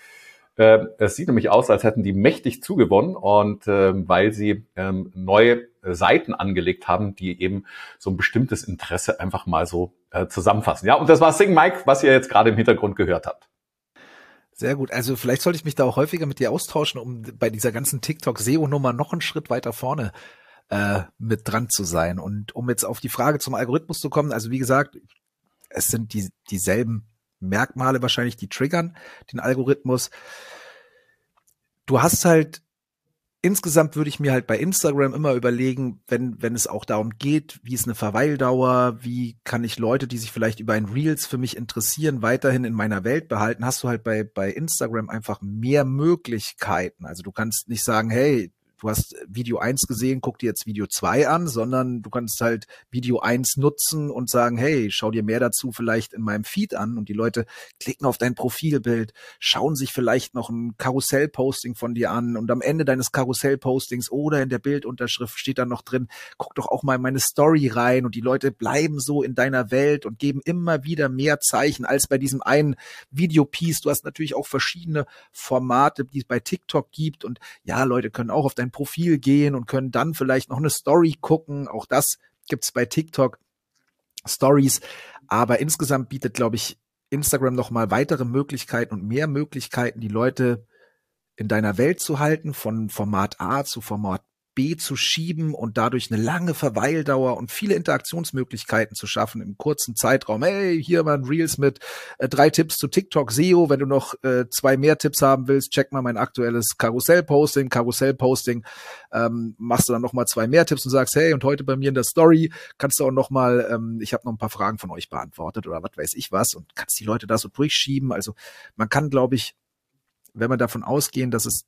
es sieht nämlich aus, als hätten die mächtig zugewonnen und äh, weil sie ähm, neue Seiten angelegt haben, die eben so ein bestimmtes Interesse einfach mal so äh, zusammenfassen. Ja, und das war Sing Mike, was ihr jetzt gerade im Hintergrund gehört habt. Sehr gut. Also vielleicht sollte ich mich da auch häufiger mit dir austauschen, um bei dieser ganzen TikTok-SEO-Nummer noch einen Schritt weiter vorne äh, mit dran zu sein. Und um jetzt auf die Frage zum Algorithmus zu kommen, also wie gesagt, es sind die, dieselben Merkmale wahrscheinlich, die triggern den Algorithmus. Du hast halt insgesamt würde ich mir halt bei Instagram immer überlegen, wenn, wenn es auch darum geht, wie ist eine Verweildauer, wie kann ich Leute, die sich vielleicht über ein Reels für mich interessieren, weiterhin in meiner Welt behalten, hast du halt bei, bei Instagram einfach mehr Möglichkeiten. Also du kannst nicht sagen, hey, du hast Video 1 gesehen, guck dir jetzt Video 2 an, sondern du kannst halt Video 1 nutzen und sagen, hey, schau dir mehr dazu vielleicht in meinem Feed an. Und die Leute klicken auf dein Profilbild, schauen sich vielleicht noch ein Karussell-Posting von dir an. Und am Ende deines Karussell-Postings oder in der Bildunterschrift steht dann noch drin, guck doch auch mal in meine Story rein. Und die Leute bleiben so in deiner Welt und geben immer wieder mehr Zeichen als bei diesem einen Videopiece. Du hast natürlich auch verschiedene Formate, die es bei TikTok gibt. Und ja, Leute können auch auf dein dein Profil gehen und können dann vielleicht noch eine Story gucken. Auch das gibt's bei TikTok Stories. Aber insgesamt bietet, glaube ich, Instagram noch mal weitere Möglichkeiten und mehr Möglichkeiten, die Leute in deiner Welt zu halten, von Format A zu Format B zu schieben und dadurch eine lange Verweildauer und viele Interaktionsmöglichkeiten zu schaffen im kurzen Zeitraum. Hey, hier mal ein Reels mit äh, drei Tipps zu TikTok SEO. Wenn du noch äh, zwei mehr Tipps haben willst, check mal mein aktuelles Karussell-Posting. Karussell-Posting ähm, machst du dann noch mal zwei mehr Tipps und sagst, hey, und heute bei mir in der Story kannst du auch noch mal, ähm, ich habe noch ein paar Fragen von euch beantwortet oder was weiß ich was und kannst die Leute da so durchschieben. Also man kann, glaube ich, wenn wir davon ausgehen, dass es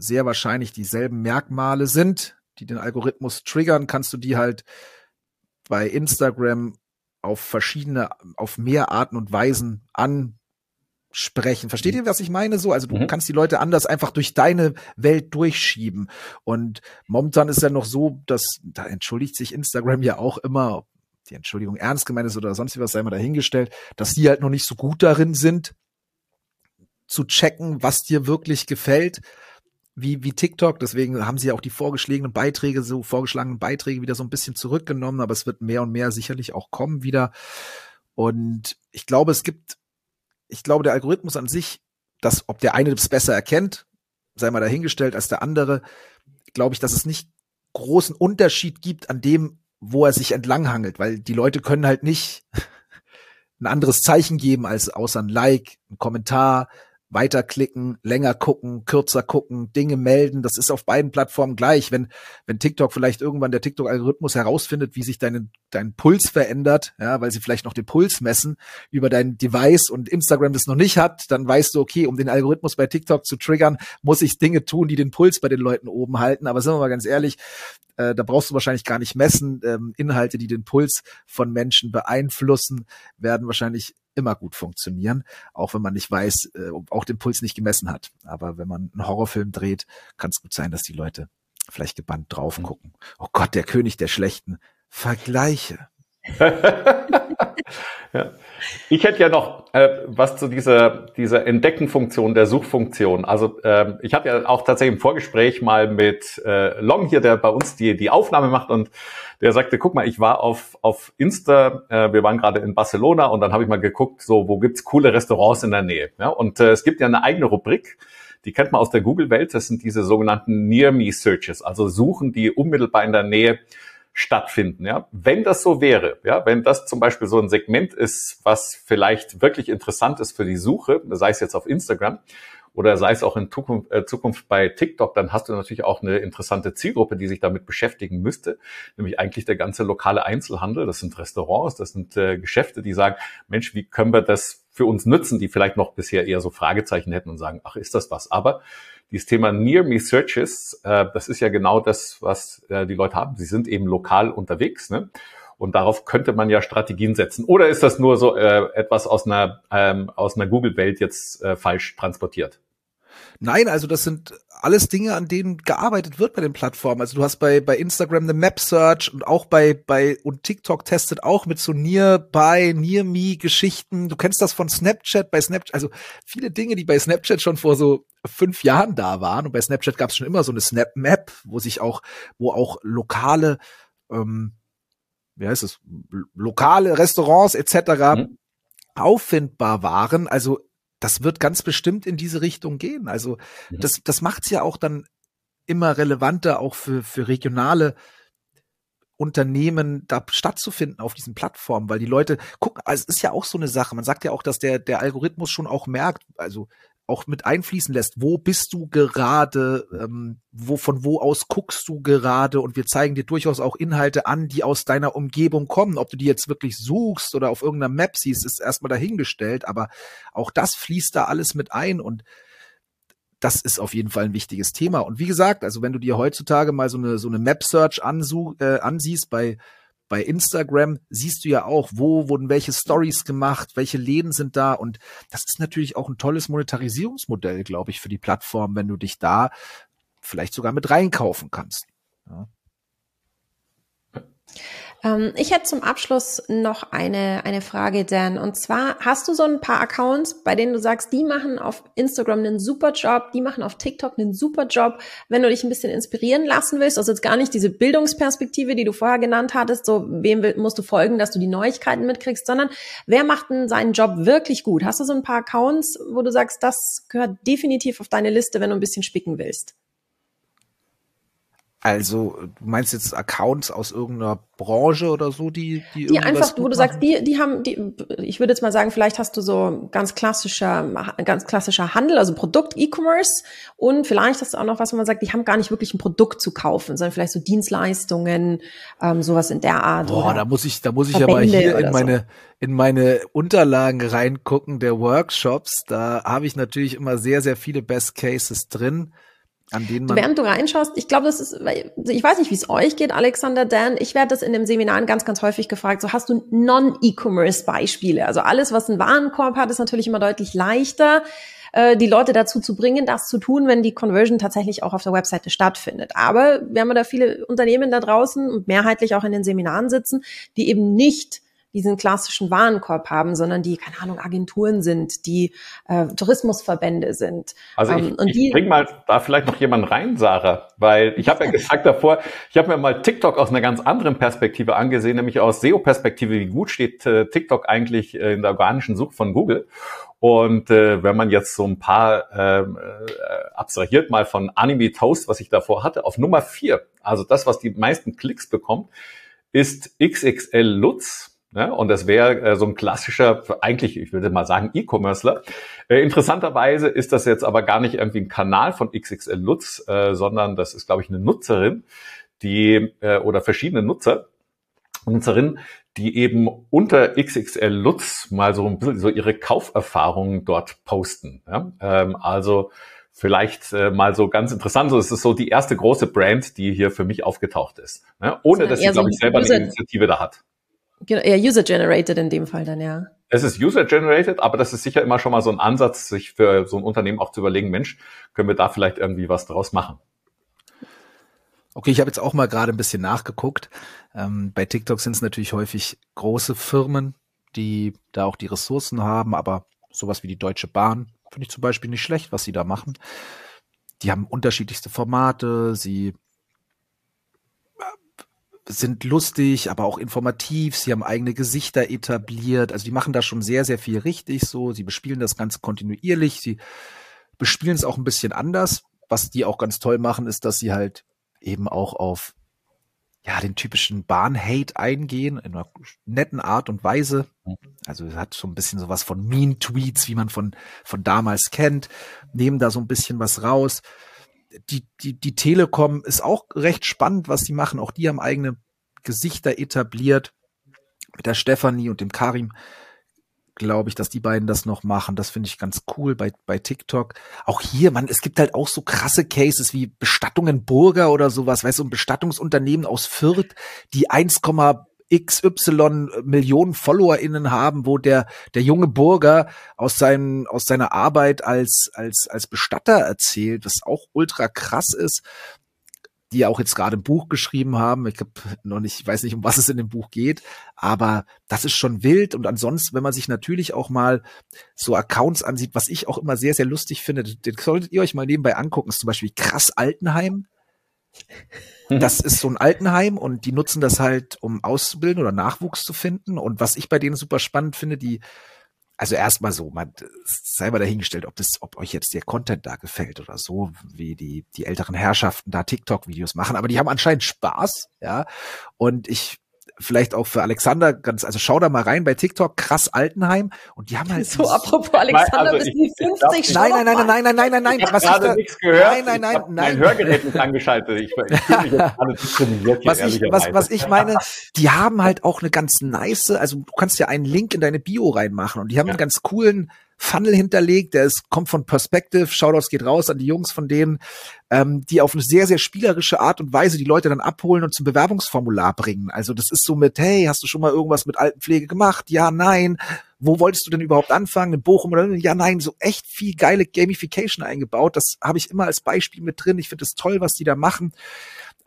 sehr wahrscheinlich dieselben Merkmale sind, die den Algorithmus triggern, kannst du die halt bei Instagram auf verschiedene, auf mehr Arten und Weisen ansprechen. Versteht ihr, was ich meine? So, also du mhm. kannst die Leute anders einfach durch deine Welt durchschieben. Und momentan ist ja noch so, dass, da entschuldigt sich Instagram ja auch immer, die Entschuldigung ernst gemeint ist oder sonst was sei mal dahingestellt, dass die halt noch nicht so gut darin sind, zu checken, was dir wirklich gefällt wie, wie TikTok. Deswegen haben sie auch die vorgeschlagenen Beiträge, so vorgeschlagenen Beiträge wieder so ein bisschen zurückgenommen, aber es wird mehr und mehr sicherlich auch kommen wieder. Und ich glaube, es gibt, ich glaube, der Algorithmus an sich, dass, ob der eine es besser erkennt, sei mal dahingestellt als der andere, glaube ich, dass es nicht großen Unterschied gibt an dem, wo er sich entlanghangelt, weil die Leute können halt nicht ein anderes Zeichen geben als außer ein Like, ein Kommentar, weiterklicken, länger gucken, kürzer gucken, Dinge melden. Das ist auf beiden Plattformen gleich. Wenn, wenn TikTok vielleicht irgendwann der TikTok-Algorithmus herausfindet, wie sich dein, dein Puls verändert, ja, weil sie vielleicht noch den Puls messen über dein Device und Instagram das noch nicht hat, dann weißt du, okay, um den Algorithmus bei TikTok zu triggern, muss ich Dinge tun, die den Puls bei den Leuten oben halten. Aber sind wir mal ganz ehrlich, äh, da brauchst du wahrscheinlich gar nicht messen. Ähm, Inhalte, die den Puls von Menschen beeinflussen, werden wahrscheinlich immer gut funktionieren, auch wenn man nicht weiß, äh, auch den Puls nicht gemessen hat. Aber wenn man einen Horrorfilm dreht, kann es gut sein, dass die Leute vielleicht gebannt drauf mhm. gucken. Oh Gott, der König der Schlechten. Vergleiche. ja. Ich hätte ja noch äh, was zu dieser, dieser Entdeckenfunktion, der Suchfunktion. Also äh, ich hatte ja auch tatsächlich im Vorgespräch mal mit äh, Long hier, der bei uns die, die Aufnahme macht und der sagte, guck mal, ich war auf, auf Insta, äh, wir waren gerade in Barcelona und dann habe ich mal geguckt, so wo gibt's coole Restaurants in der Nähe. Ja? Und äh, es gibt ja eine eigene Rubrik, die kennt man aus der Google-Welt, das sind diese sogenannten Near-Me-Searches, also Suchen, die unmittelbar in der Nähe stattfinden. Ja, wenn das so wäre, ja, wenn das zum Beispiel so ein Segment ist, was vielleicht wirklich interessant ist für die Suche, sei es jetzt auf Instagram oder sei es auch in Zukunft, äh, Zukunft bei TikTok, dann hast du natürlich auch eine interessante Zielgruppe, die sich damit beschäftigen müsste, nämlich eigentlich der ganze lokale Einzelhandel. Das sind Restaurants, das sind äh, Geschäfte, die sagen, Mensch, wie können wir das für uns nützen, die vielleicht noch bisher eher so Fragezeichen hätten und sagen, ach, ist das was? Aber dieses Thema Near Me Searches, äh, das ist ja genau das, was äh, die Leute haben. Sie sind eben lokal unterwegs. Ne? Und darauf könnte man ja Strategien setzen. Oder ist das nur so äh, etwas aus einer, ähm, aus einer Google-Welt jetzt äh, falsch transportiert? Nein, also das sind alles Dinge, an denen gearbeitet wird bei den Plattformen. Also du hast bei, bei Instagram eine Map Search und auch bei, bei, und TikTok testet auch mit so Nearby, Near Me Geschichten. Du kennst das von Snapchat, bei Snapchat, also viele Dinge, die bei Snapchat schon vor so fünf Jahren da waren. Und bei Snapchat gab es schon immer so eine Snap Map, wo sich auch, wo auch lokale, ähm, wie heißt es, lokale Restaurants etc. Mhm. auffindbar waren. Also das wird ganz bestimmt in diese Richtung gehen. Also mhm. das, das macht es ja auch dann immer relevanter, auch für, für regionale Unternehmen da stattzufinden auf diesen Plattformen, weil die Leute gucken, also es ist ja auch so eine Sache. Man sagt ja auch, dass der, der Algorithmus schon auch merkt, also auch mit einfließen lässt. Wo bist du gerade? Ähm, wo, von wo aus guckst du gerade? Und wir zeigen dir durchaus auch Inhalte an, die aus deiner Umgebung kommen. Ob du die jetzt wirklich suchst oder auf irgendeiner Map siehst, ist erstmal dahingestellt. Aber auch das fließt da alles mit ein und das ist auf jeden Fall ein wichtiges Thema. Und wie gesagt, also wenn du dir heutzutage mal so eine, so eine Map-Search äh, ansiehst bei, bei Instagram siehst du ja auch, wo wurden welche Stories gemacht, welche Läden sind da und das ist natürlich auch ein tolles Monetarisierungsmodell, glaube ich, für die Plattform, wenn du dich da vielleicht sogar mit reinkaufen kannst. Ja. Ähm, ich hätte zum Abschluss noch eine, eine Frage, Dan. Und zwar, hast du so ein paar Accounts, bei denen du sagst, die machen auf Instagram einen super Job, die machen auf TikTok einen super Job, wenn du dich ein bisschen inspirieren lassen willst? Also jetzt gar nicht diese Bildungsperspektive, die du vorher genannt hattest, so wem musst du folgen, dass du die Neuigkeiten mitkriegst, sondern wer macht denn seinen Job wirklich gut? Hast du so ein paar Accounts, wo du sagst, das gehört definitiv auf deine Liste, wenn du ein bisschen spicken willst? Also, du meinst jetzt Accounts aus irgendeiner Branche oder so, die die, die einfach, wo du sagst, die die haben die ich würde jetzt mal sagen, vielleicht hast du so ganz klassischer ganz klassischer Handel, also Produkt E-Commerce und vielleicht hast du auch noch was, wo man sagt, die haben gar nicht wirklich ein Produkt zu kaufen, sondern vielleicht so Dienstleistungen, ähm, sowas in der Art. Boah, da muss ich da muss ich aber hier in meine so. in meine Unterlagen reingucken der Workshops, da habe ich natürlich immer sehr sehr viele Best Cases drin an denen man Während du reinschaust, ich glaube, das ist, ich weiß nicht, wie es euch geht, Alexander, Dan, ich werde das in dem Seminar ganz, ganz häufig gefragt, so hast du Non-E-Commerce-Beispiele? Also alles, was einen Warenkorb hat, ist natürlich immer deutlich leichter, äh, die Leute dazu zu bringen, das zu tun, wenn die Conversion tatsächlich auch auf der Webseite stattfindet. Aber wir haben da viele Unternehmen da draußen und mehrheitlich auch in den Seminaren sitzen, die eben nicht diesen klassischen Warenkorb haben, sondern die, keine Ahnung, Agenturen sind, die äh, Tourismusverbände sind. Also ich, ähm, ich bring mal da vielleicht noch jemanden rein, Sarah, weil ich habe ja gesagt davor, ich habe mir mal TikTok aus einer ganz anderen Perspektive angesehen, nämlich aus SEO-Perspektive, wie gut steht äh, TikTok eigentlich äh, in der organischen Suche von Google. Und äh, wenn man jetzt so ein paar ähm, äh, abstrahiert mal von Anime Toast, was ich davor hatte, auf Nummer vier, also das, was die meisten Klicks bekommt, ist XXL Lutz ja, und das wäre äh, so ein klassischer, eigentlich, ich würde mal sagen, E-Commercer. Äh, interessanterweise ist das jetzt aber gar nicht irgendwie ein Kanal von XXL Lutz, äh, sondern das ist, glaube ich, eine Nutzerin, die äh, oder verschiedene Nutzer, Nutzerinnen, die eben unter XXL Lutz mal so ein bisschen so ihre Kauferfahrungen dort posten. Ja? Ähm, also vielleicht äh, mal so ganz interessant, so es ist so die erste große Brand, die hier für mich aufgetaucht ist, ne? ohne dass sie, glaube ich, selber eine Initiative da hat. Genau, eher user-generated in dem Fall dann, ja. Es ist user-generated, aber das ist sicher immer schon mal so ein Ansatz, sich für so ein Unternehmen auch zu überlegen, Mensch, können wir da vielleicht irgendwie was draus machen? Okay, ich habe jetzt auch mal gerade ein bisschen nachgeguckt. Ähm, bei TikTok sind es natürlich häufig große Firmen, die da auch die Ressourcen haben, aber sowas wie die Deutsche Bahn finde ich zum Beispiel nicht schlecht, was sie da machen. Die haben unterschiedlichste Formate, sie sind lustig, aber auch informativ. Sie haben eigene Gesichter etabliert. Also die machen da schon sehr, sehr viel richtig so. Sie bespielen das Ganze kontinuierlich. Sie bespielen es auch ein bisschen anders. Was die auch ganz toll machen, ist, dass sie halt eben auch auf ja, den typischen Bahn-Hate eingehen, in einer netten Art und Weise. Also hat so ein bisschen sowas von Mean-Tweets, wie man von, von damals kennt, nehmen da so ein bisschen was raus die, die, die Telekom ist auch recht spannend, was die machen. Auch die haben eigene Gesichter etabliert. Mit der Stefanie und dem Karim glaube ich, dass die beiden das noch machen. Das finde ich ganz cool bei, bei TikTok. Auch hier, man, es gibt halt auch so krasse Cases wie Bestattungen Burger oder sowas, weißt du, ein Bestattungsunternehmen aus Fürth, die 1, XY Millionen FollowerInnen haben, wo der, der junge Burger aus seinem, aus seiner Arbeit als, als, als Bestatter erzählt, was auch ultra krass ist die auch jetzt gerade ein Buch geschrieben haben. Ich habe noch nicht, ich weiß nicht, um was es in dem Buch geht, aber das ist schon wild. Und ansonsten, wenn man sich natürlich auch mal so Accounts ansieht, was ich auch immer sehr, sehr lustig finde, den solltet ihr euch mal nebenbei angucken, ist zum Beispiel krass Altenheim. Das ist so ein Altenheim und die nutzen das halt, um auszubilden oder Nachwuchs zu finden. Und was ich bei denen super spannend finde, die, also erstmal so, man sei mal dahingestellt, ob das, ob euch jetzt der Content da gefällt oder so, wie die, die älteren Herrschaften da TikTok-Videos machen, aber die haben anscheinend Spaß, ja. Und ich vielleicht auch für Alexander ganz, also schau da mal rein bei TikTok, krass Altenheim und die haben halt. So, apropos Alexander, also bis die 50 Nein, nein, nein, nein, nein, nein, nein, nein, ich was gerade ich nichts gehört. Nein, nein, nein, ich nein. Mein Hörgerät ist angeschaltet. Ich, ich fühle mich jetzt gerade diskriminiert hier, was, ich, was, was ich meine, die haben halt auch eine ganz nice, also du kannst ja einen Link in deine Bio reinmachen und die haben ja. einen ganz coolen, Funnel hinterlegt, der ist, kommt von Perspective, Shoutouts geht raus an die Jungs von denen, ähm, die auf eine sehr, sehr spielerische Art und Weise die Leute dann abholen und zum Bewerbungsformular bringen. Also das ist so mit, hey, hast du schon mal irgendwas mit Altenpflege gemacht? Ja, nein. Wo wolltest du denn überhaupt anfangen? In Bochum oder? Ja, nein. So echt viel geile Gamification eingebaut. Das habe ich immer als Beispiel mit drin. Ich finde es toll, was die da machen.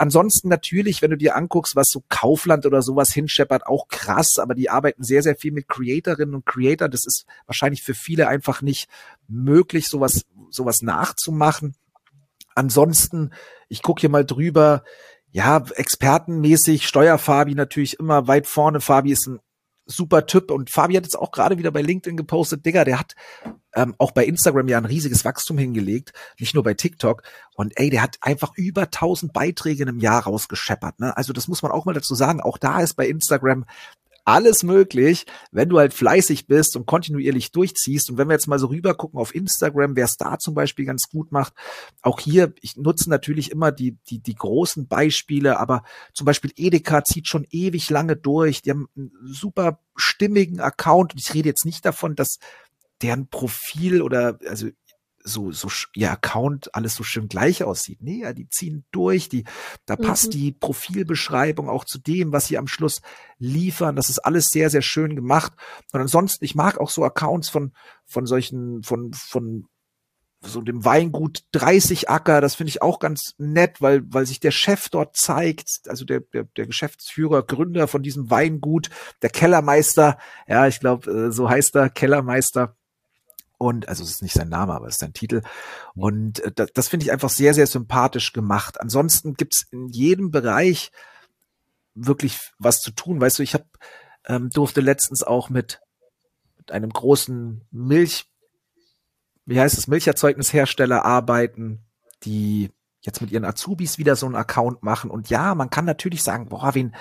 Ansonsten natürlich, wenn du dir anguckst, was so Kaufland oder sowas hinscheppert, auch krass, aber die arbeiten sehr, sehr viel mit Creatorinnen und Creator. Das ist wahrscheinlich für viele einfach nicht möglich, sowas, sowas nachzumachen. Ansonsten, ich gucke hier mal drüber, ja, expertenmäßig, Steuerfabi natürlich immer weit vorne. Fabi ist ein super Typ. Und Fabi hat jetzt auch gerade wieder bei LinkedIn gepostet, Digga, der hat ähm, auch bei Instagram ja ein riesiges Wachstum hingelegt, nicht nur bei TikTok. Und ey, der hat einfach über 1000 Beiträge in einem Jahr rausgescheppert. Ne? Also das muss man auch mal dazu sagen. Auch da ist bei Instagram alles möglich, wenn du halt fleißig bist und kontinuierlich durchziehst. Und wenn wir jetzt mal so rüber gucken auf Instagram, wer es da zum Beispiel ganz gut macht, auch hier, ich nutze natürlich immer die, die, die großen Beispiele, aber zum Beispiel Edeka zieht schon ewig lange durch. Die haben einen super stimmigen Account. Und ich rede jetzt nicht davon, dass deren Profil oder also so, so ihr Account alles so schön gleich aussieht. Nee, ja, die ziehen durch, die, da mhm. passt die Profilbeschreibung auch zu dem, was sie am Schluss liefern. Das ist alles sehr, sehr schön gemacht. Und ansonsten, ich mag auch so Accounts von, von solchen, von, von so dem Weingut 30 Acker, das finde ich auch ganz nett, weil, weil sich der Chef dort zeigt, also der, der, der Geschäftsführer, Gründer von diesem Weingut, der Kellermeister, ja, ich glaube, äh, so heißt er, Kellermeister, und also es ist nicht sein Name, aber es ist sein Titel. Und äh, das, das finde ich einfach sehr, sehr sympathisch gemacht. Ansonsten gibt's in jedem Bereich wirklich was zu tun. Weißt du, ich hab, ähm, durfte letztens auch mit, mit einem großen Milch, wie heißt es, Milcherzeugnishersteller arbeiten, die jetzt mit ihren Azubis wieder so einen Account machen. Und ja, man kann natürlich sagen, boah, wen,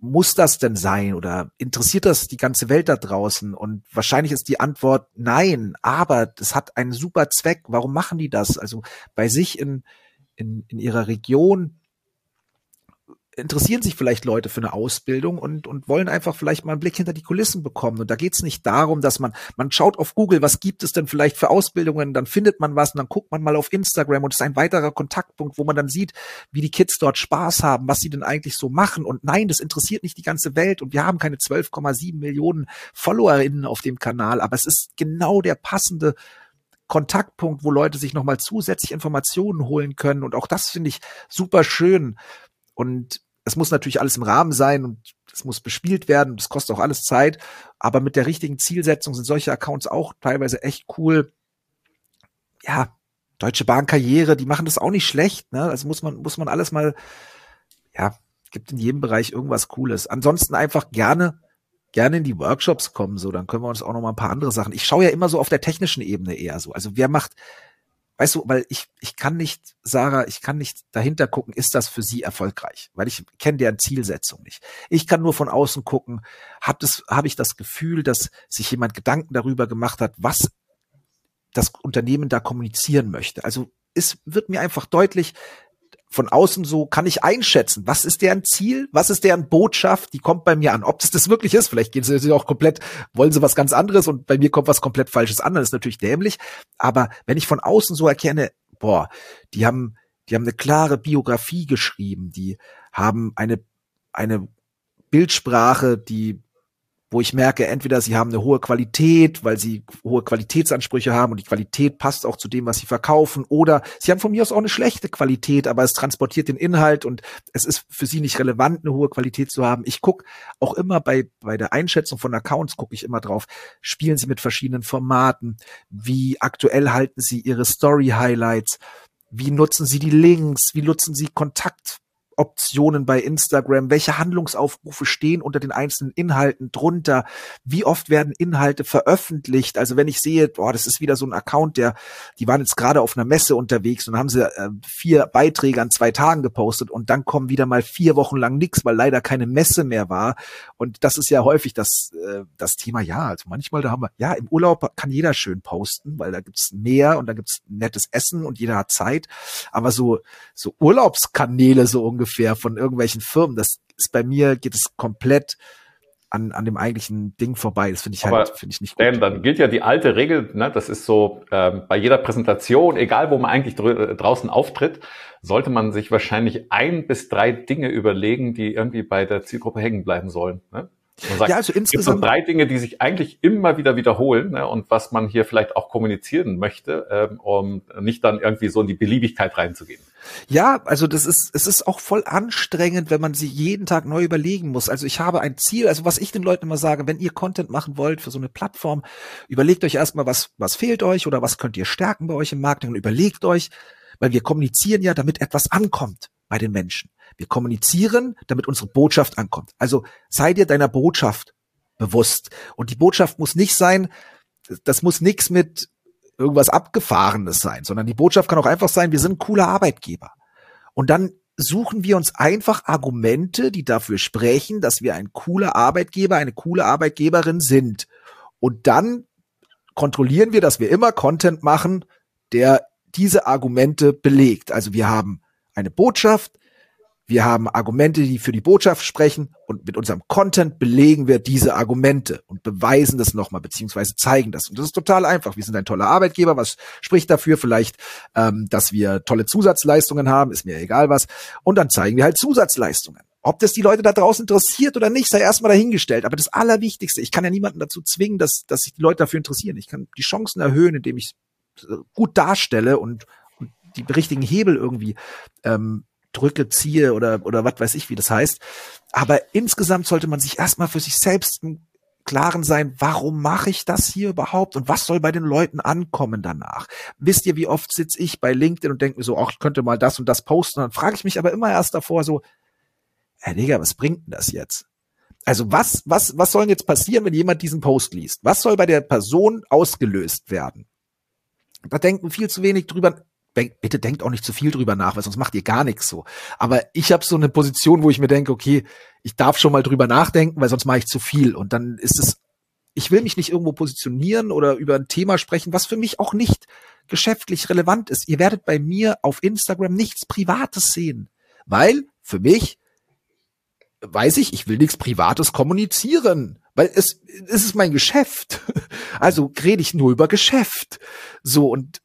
muss das denn sein oder interessiert das die ganze Welt da draußen? Und wahrscheinlich ist die Antwort nein, aber es hat einen super Zweck. Warum machen die das? Also bei sich in, in, in ihrer Region interessieren sich vielleicht Leute für eine Ausbildung und, und wollen einfach vielleicht mal einen Blick hinter die Kulissen bekommen. Und da geht es nicht darum, dass man, man schaut auf Google, was gibt es denn vielleicht für Ausbildungen, dann findet man was und dann guckt man mal auf Instagram und es ist ein weiterer Kontaktpunkt, wo man dann sieht, wie die Kids dort Spaß haben, was sie denn eigentlich so machen. Und nein, das interessiert nicht die ganze Welt und wir haben keine 12,7 Millionen FollowerInnen auf dem Kanal, aber es ist genau der passende Kontaktpunkt, wo Leute sich nochmal zusätzlich Informationen holen können. Und auch das finde ich super schön. Und das muss natürlich alles im Rahmen sein und das muss bespielt werden. Das kostet auch alles Zeit. Aber mit der richtigen Zielsetzung sind solche Accounts auch teilweise echt cool. Ja, Deutsche Bahn Karriere, die machen das auch nicht schlecht. Ne? Also muss man, muss man alles mal, ja, gibt in jedem Bereich irgendwas Cooles. Ansonsten einfach gerne, gerne in die Workshops kommen, so, dann können wir uns auch noch mal ein paar andere Sachen. Ich schaue ja immer so auf der technischen Ebene eher so. Also wer macht, weißt du, weil ich, ich kann nicht, Sarah, ich kann nicht dahinter gucken, ist das für sie erfolgreich, weil ich kenne deren Zielsetzung nicht. Ich kann nur von außen gucken, habe hab ich das Gefühl, dass sich jemand Gedanken darüber gemacht hat, was das Unternehmen da kommunizieren möchte. Also es wird mir einfach deutlich, von außen so kann ich einschätzen, was ist deren Ziel, was ist deren Botschaft, die kommt bei mir an. Ob das das wirklich ist, vielleicht gehen sie auch komplett, wollen sie was ganz anderes und bei mir kommt was komplett Falsches an, das ist natürlich dämlich. Aber wenn ich von außen so erkenne, boah, die haben, die haben eine klare Biografie geschrieben, die haben eine, eine Bildsprache, die wo ich merke, entweder sie haben eine hohe Qualität, weil sie hohe Qualitätsansprüche haben und die Qualität passt auch zu dem, was sie verkaufen, oder sie haben von mir aus auch eine schlechte Qualität, aber es transportiert den Inhalt und es ist für sie nicht relevant, eine hohe Qualität zu haben. Ich gucke auch immer bei, bei der Einschätzung von Accounts, gucke ich immer drauf, spielen sie mit verschiedenen Formaten, wie aktuell halten sie ihre Story-Highlights, wie nutzen sie die Links, wie nutzen sie Kontakt Optionen bei Instagram? Welche Handlungsaufrufe stehen unter den einzelnen Inhalten drunter? Wie oft werden Inhalte veröffentlicht? Also wenn ich sehe, boah, das ist wieder so ein Account, der, die waren jetzt gerade auf einer Messe unterwegs und haben sie äh, vier Beiträge an zwei Tagen gepostet und dann kommen wieder mal vier Wochen lang nichts, weil leider keine Messe mehr war. Und das ist ja häufig das, äh, das Thema, ja, also manchmal da haben wir, ja, im Urlaub kann jeder schön posten, weil da gibt's mehr und da gibt's nettes Essen und jeder hat Zeit. Aber so, so Urlaubskanäle so ungefähr, ungefähr von irgendwelchen Firmen. Das ist bei mir, geht es komplett an, an dem eigentlichen Ding vorbei. Das finde ich halt, finde ich nicht gut. Denn dann gilt ja die alte Regel, ne, das ist so, ähm, bei jeder Präsentation, egal wo man eigentlich dr draußen auftritt, sollte man sich wahrscheinlich ein bis drei Dinge überlegen, die irgendwie bei der Zielgruppe hängen bleiben sollen. Ne? Sagt, ja, also insgesamt gibt so drei Dinge, die sich eigentlich immer wieder wiederholen ne, und was man hier vielleicht auch kommunizieren möchte, ähm, um nicht dann irgendwie so in die Beliebigkeit reinzugehen. Ja, also das ist, es ist auch voll anstrengend, wenn man sich jeden Tag neu überlegen muss. Also ich habe ein Ziel, also was ich den Leuten immer sage, wenn ihr Content machen wollt für so eine Plattform, überlegt euch erstmal, was, was fehlt euch oder was könnt ihr stärken bei euch im Marketing und überlegt euch, weil wir kommunizieren ja, damit etwas ankommt bei den Menschen. Wir kommunizieren, damit unsere Botschaft ankommt. Also sei dir deiner Botschaft bewusst. Und die Botschaft muss nicht sein, das muss nichts mit irgendwas Abgefahrenes sein, sondern die Botschaft kann auch einfach sein, wir sind ein cooler Arbeitgeber. Und dann suchen wir uns einfach Argumente, die dafür sprechen, dass wir ein cooler Arbeitgeber, eine coole Arbeitgeberin sind. Und dann kontrollieren wir, dass wir immer Content machen, der diese Argumente belegt. Also wir haben eine Botschaft, wir haben Argumente, die für die Botschaft sprechen und mit unserem Content belegen wir diese Argumente und beweisen das nochmal, beziehungsweise zeigen das. Und das ist total einfach. Wir sind ein toller Arbeitgeber. Was spricht dafür? Vielleicht, ähm, dass wir tolle Zusatzleistungen haben, ist mir egal was. Und dann zeigen wir halt Zusatzleistungen. Ob das die Leute da draußen interessiert oder nicht, sei erstmal dahingestellt. Aber das Allerwichtigste, ich kann ja niemanden dazu zwingen, dass, dass sich die Leute dafür interessieren. Ich kann die Chancen erhöhen, indem ich gut darstelle und, und die richtigen Hebel irgendwie ähm, drücke, ziehe oder, oder was weiß ich, wie das heißt. Aber insgesamt sollte man sich erstmal für sich selbst im Klaren sein, warum mache ich das hier überhaupt und was soll bei den Leuten ankommen danach? Wisst ihr, wie oft sitze ich bei LinkedIn und denke mir so, ach, ich könnte mal das und das posten. Und dann frage ich mich aber immer erst davor so, Herr Digga, was bringt denn das jetzt? Also was, was, was soll jetzt passieren, wenn jemand diesen Post liest? Was soll bei der Person ausgelöst werden? Da denken viel zu wenig drüber bitte denkt auch nicht zu viel drüber nach, weil sonst macht ihr gar nichts so. Aber ich habe so eine Position, wo ich mir denke, okay, ich darf schon mal drüber nachdenken, weil sonst mache ich zu viel. Und dann ist es, ich will mich nicht irgendwo positionieren oder über ein Thema sprechen, was für mich auch nicht geschäftlich relevant ist. Ihr werdet bei mir auf Instagram nichts Privates sehen, weil für mich weiß ich, ich will nichts Privates kommunizieren, weil es, es ist mein Geschäft. Also rede ich nur über Geschäft. So und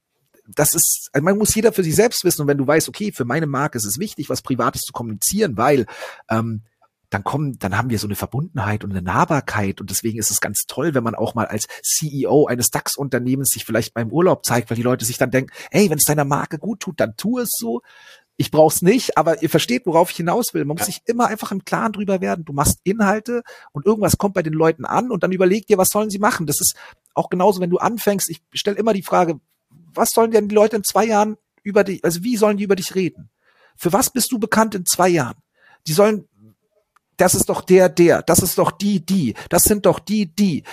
das ist, also man muss jeder für sich selbst wissen. Und wenn du weißt, okay, für meine Marke ist es wichtig, was Privates zu kommunizieren, weil ähm, dann kommen, dann haben wir so eine Verbundenheit und eine Nahbarkeit und deswegen ist es ganz toll, wenn man auch mal als CEO eines DAX-Unternehmens sich vielleicht beim Urlaub zeigt, weil die Leute sich dann denken, hey, wenn es deiner Marke gut tut, dann tu es so. ich brauch's nicht, aber ihr versteht, worauf ich hinaus will. Man muss sich immer einfach im Klaren drüber werden. Du machst Inhalte und irgendwas kommt bei den Leuten an und dann überleg dir, was sollen sie machen. Das ist auch genauso, wenn du anfängst. Ich stelle immer die Frage, was sollen denn die Leute in zwei Jahren über dich, also wie sollen die über dich reden? Für was bist du bekannt in zwei Jahren? Die sollen, das ist doch der, der, das ist doch die, die, das sind doch die, die.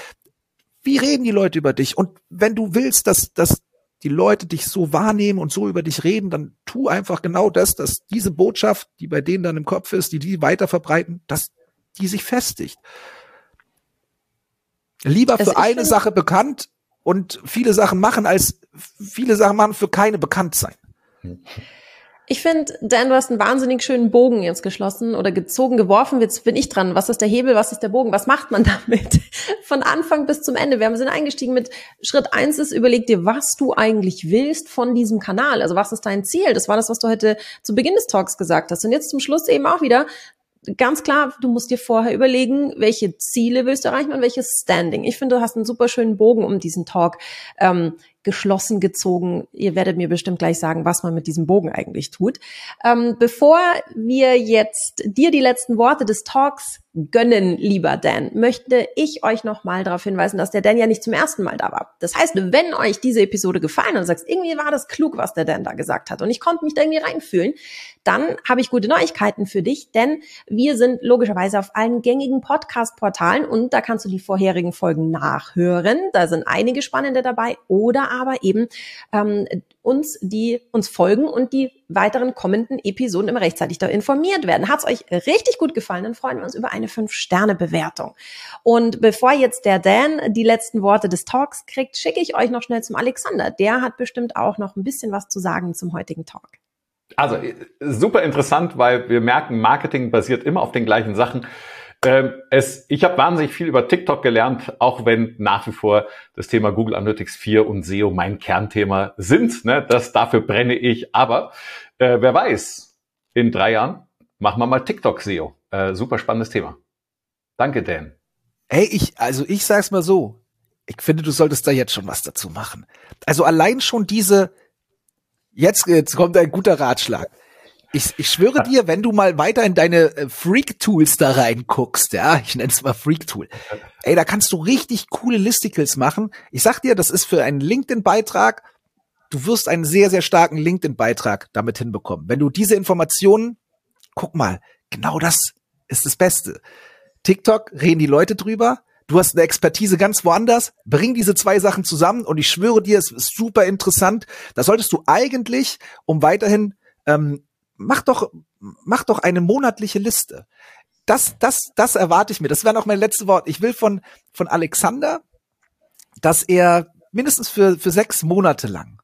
Wie reden die Leute über dich? Und wenn du willst, dass, dass die Leute dich so wahrnehmen und so über dich reden, dann tu einfach genau das, dass diese Botschaft, die bei denen dann im Kopf ist, die die weiter verbreiten, dass die sich festigt. Lieber also für eine Sache bekannt und viele Sachen machen, als viele Sachen machen für keine bekannt sein. Ich finde, Dan, du hast einen wahnsinnig schönen Bogen jetzt geschlossen oder gezogen, geworfen. Jetzt bin ich dran. Was ist der Hebel? Was ist der Bogen? Was macht man damit? Von Anfang bis zum Ende. Wir sind eingestiegen mit Schritt eins ist, überleg dir, was du eigentlich willst von diesem Kanal. Also was ist dein Ziel? Das war das, was du heute zu Beginn des Talks gesagt hast. Und jetzt zum Schluss eben auch wieder, ganz klar, du musst dir vorher überlegen, welche Ziele willst du erreichen und welches Standing. Ich finde, du hast einen super schönen Bogen um diesen Talk ähm, geschlossen gezogen. Ihr werdet mir bestimmt gleich sagen, was man mit diesem Bogen eigentlich tut. Ähm, bevor wir jetzt dir die letzten Worte des Talks gönnen, lieber Dan, möchte ich euch nochmal darauf hinweisen, dass der Dan ja nicht zum ersten Mal da war. Das heißt, wenn euch diese Episode gefallen und sagst, irgendwie war das klug, was der Dan da gesagt hat und ich konnte mich da irgendwie reinfühlen, dann habe ich gute Neuigkeiten für dich, denn wir sind logischerweise auf allen gängigen Podcast-Portalen und da kannst du die vorherigen Folgen nachhören. Da sind einige spannende dabei oder aber eben ähm, uns, die uns folgen und die weiteren kommenden Episoden immer rechtzeitig da informiert werden. Hat's euch richtig gut gefallen, dann freuen wir uns über eine 5-Sterne-Bewertung. Und bevor jetzt der Dan die letzten Worte des Talks kriegt, schicke ich euch noch schnell zum Alexander. Der hat bestimmt auch noch ein bisschen was zu sagen zum heutigen Talk. Also super interessant, weil wir merken, Marketing basiert immer auf den gleichen Sachen. Ähm, es, ich habe wahnsinnig viel über TikTok gelernt, auch wenn nach wie vor das Thema Google Analytics 4 und SEO mein Kernthema sind. Ne? Das dafür brenne ich. Aber äh, wer weiß, in drei Jahren machen wir mal TikTok SEO. Äh, super spannendes Thema. Danke, Dan. Hey, ich, also ich sag's mal so. Ich finde, du solltest da jetzt schon was dazu machen. Also allein schon diese, jetzt, jetzt kommt ein guter Ratschlag. Ich, ich schwöre dir, wenn du mal weiter in deine äh, Freak-Tools da reinguckst, ja, ich nenne es mal Freak-Tool, ey, da kannst du richtig coole Listicles machen. Ich sag dir, das ist für einen LinkedIn-Beitrag, du wirst einen sehr, sehr starken LinkedIn-Beitrag damit hinbekommen. Wenn du diese Informationen, guck mal, genau das ist das Beste. TikTok reden die Leute drüber, du hast eine Expertise ganz woanders, bring diese zwei Sachen zusammen und ich schwöre dir, es ist super interessant. Da solltest du eigentlich, um weiterhin ähm, mach doch, mach doch eine monatliche Liste. Das, das, das erwarte ich mir. Das wäre noch mein letztes Wort. Ich will von, von Alexander, dass er mindestens für, für sechs Monate lang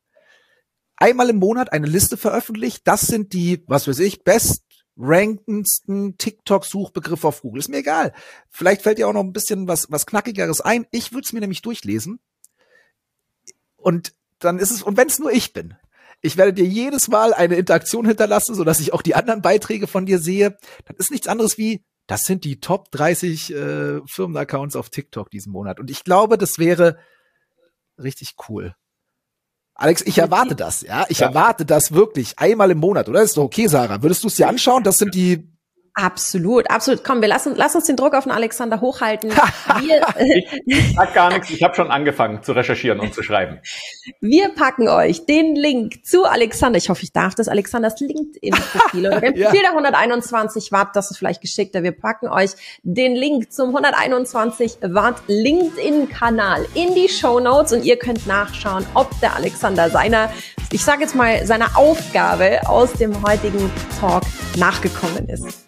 einmal im Monat eine Liste veröffentlicht. Das sind die, was weiß ich, best rankendsten TikTok-Suchbegriffe auf Google. Ist mir egal. Vielleicht fällt dir auch noch ein bisschen was, was Knackigeres ein. Ich würde es mir nämlich durchlesen. Und dann ist es, und wenn es nur ich bin, ich werde dir jedes Mal eine Interaktion hinterlassen, so dass ich auch die anderen Beiträge von dir sehe. Das ist nichts anderes wie, das sind die Top 30 äh, Firmenaccounts auf TikTok diesen Monat. Und ich glaube, das wäre richtig cool. Alex, ich erwarte das, ja. Ich ja. erwarte das wirklich einmal im Monat, oder? Ist doch okay, Sarah. Würdest du es dir anschauen? Das sind die Absolut, absolut. Komm, wir lassen, lass uns den Druck auf den Alexander hochhalten. Wir, ich sag gar nichts, ich habe schon angefangen zu recherchieren und zu schreiben. Wir packen euch den Link zu Alexander, ich hoffe, ich darf das, Alexanders LinkedIn-Profil oder dem Profil der 121 Watt, das ist vielleicht geschickter. Wir packen euch den Link zum 121 Watt LinkedIn-Kanal in die Show Notes und ihr könnt nachschauen, ob der Alexander seiner, ich sage jetzt mal, seiner Aufgabe aus dem heutigen Talk nachgekommen ist.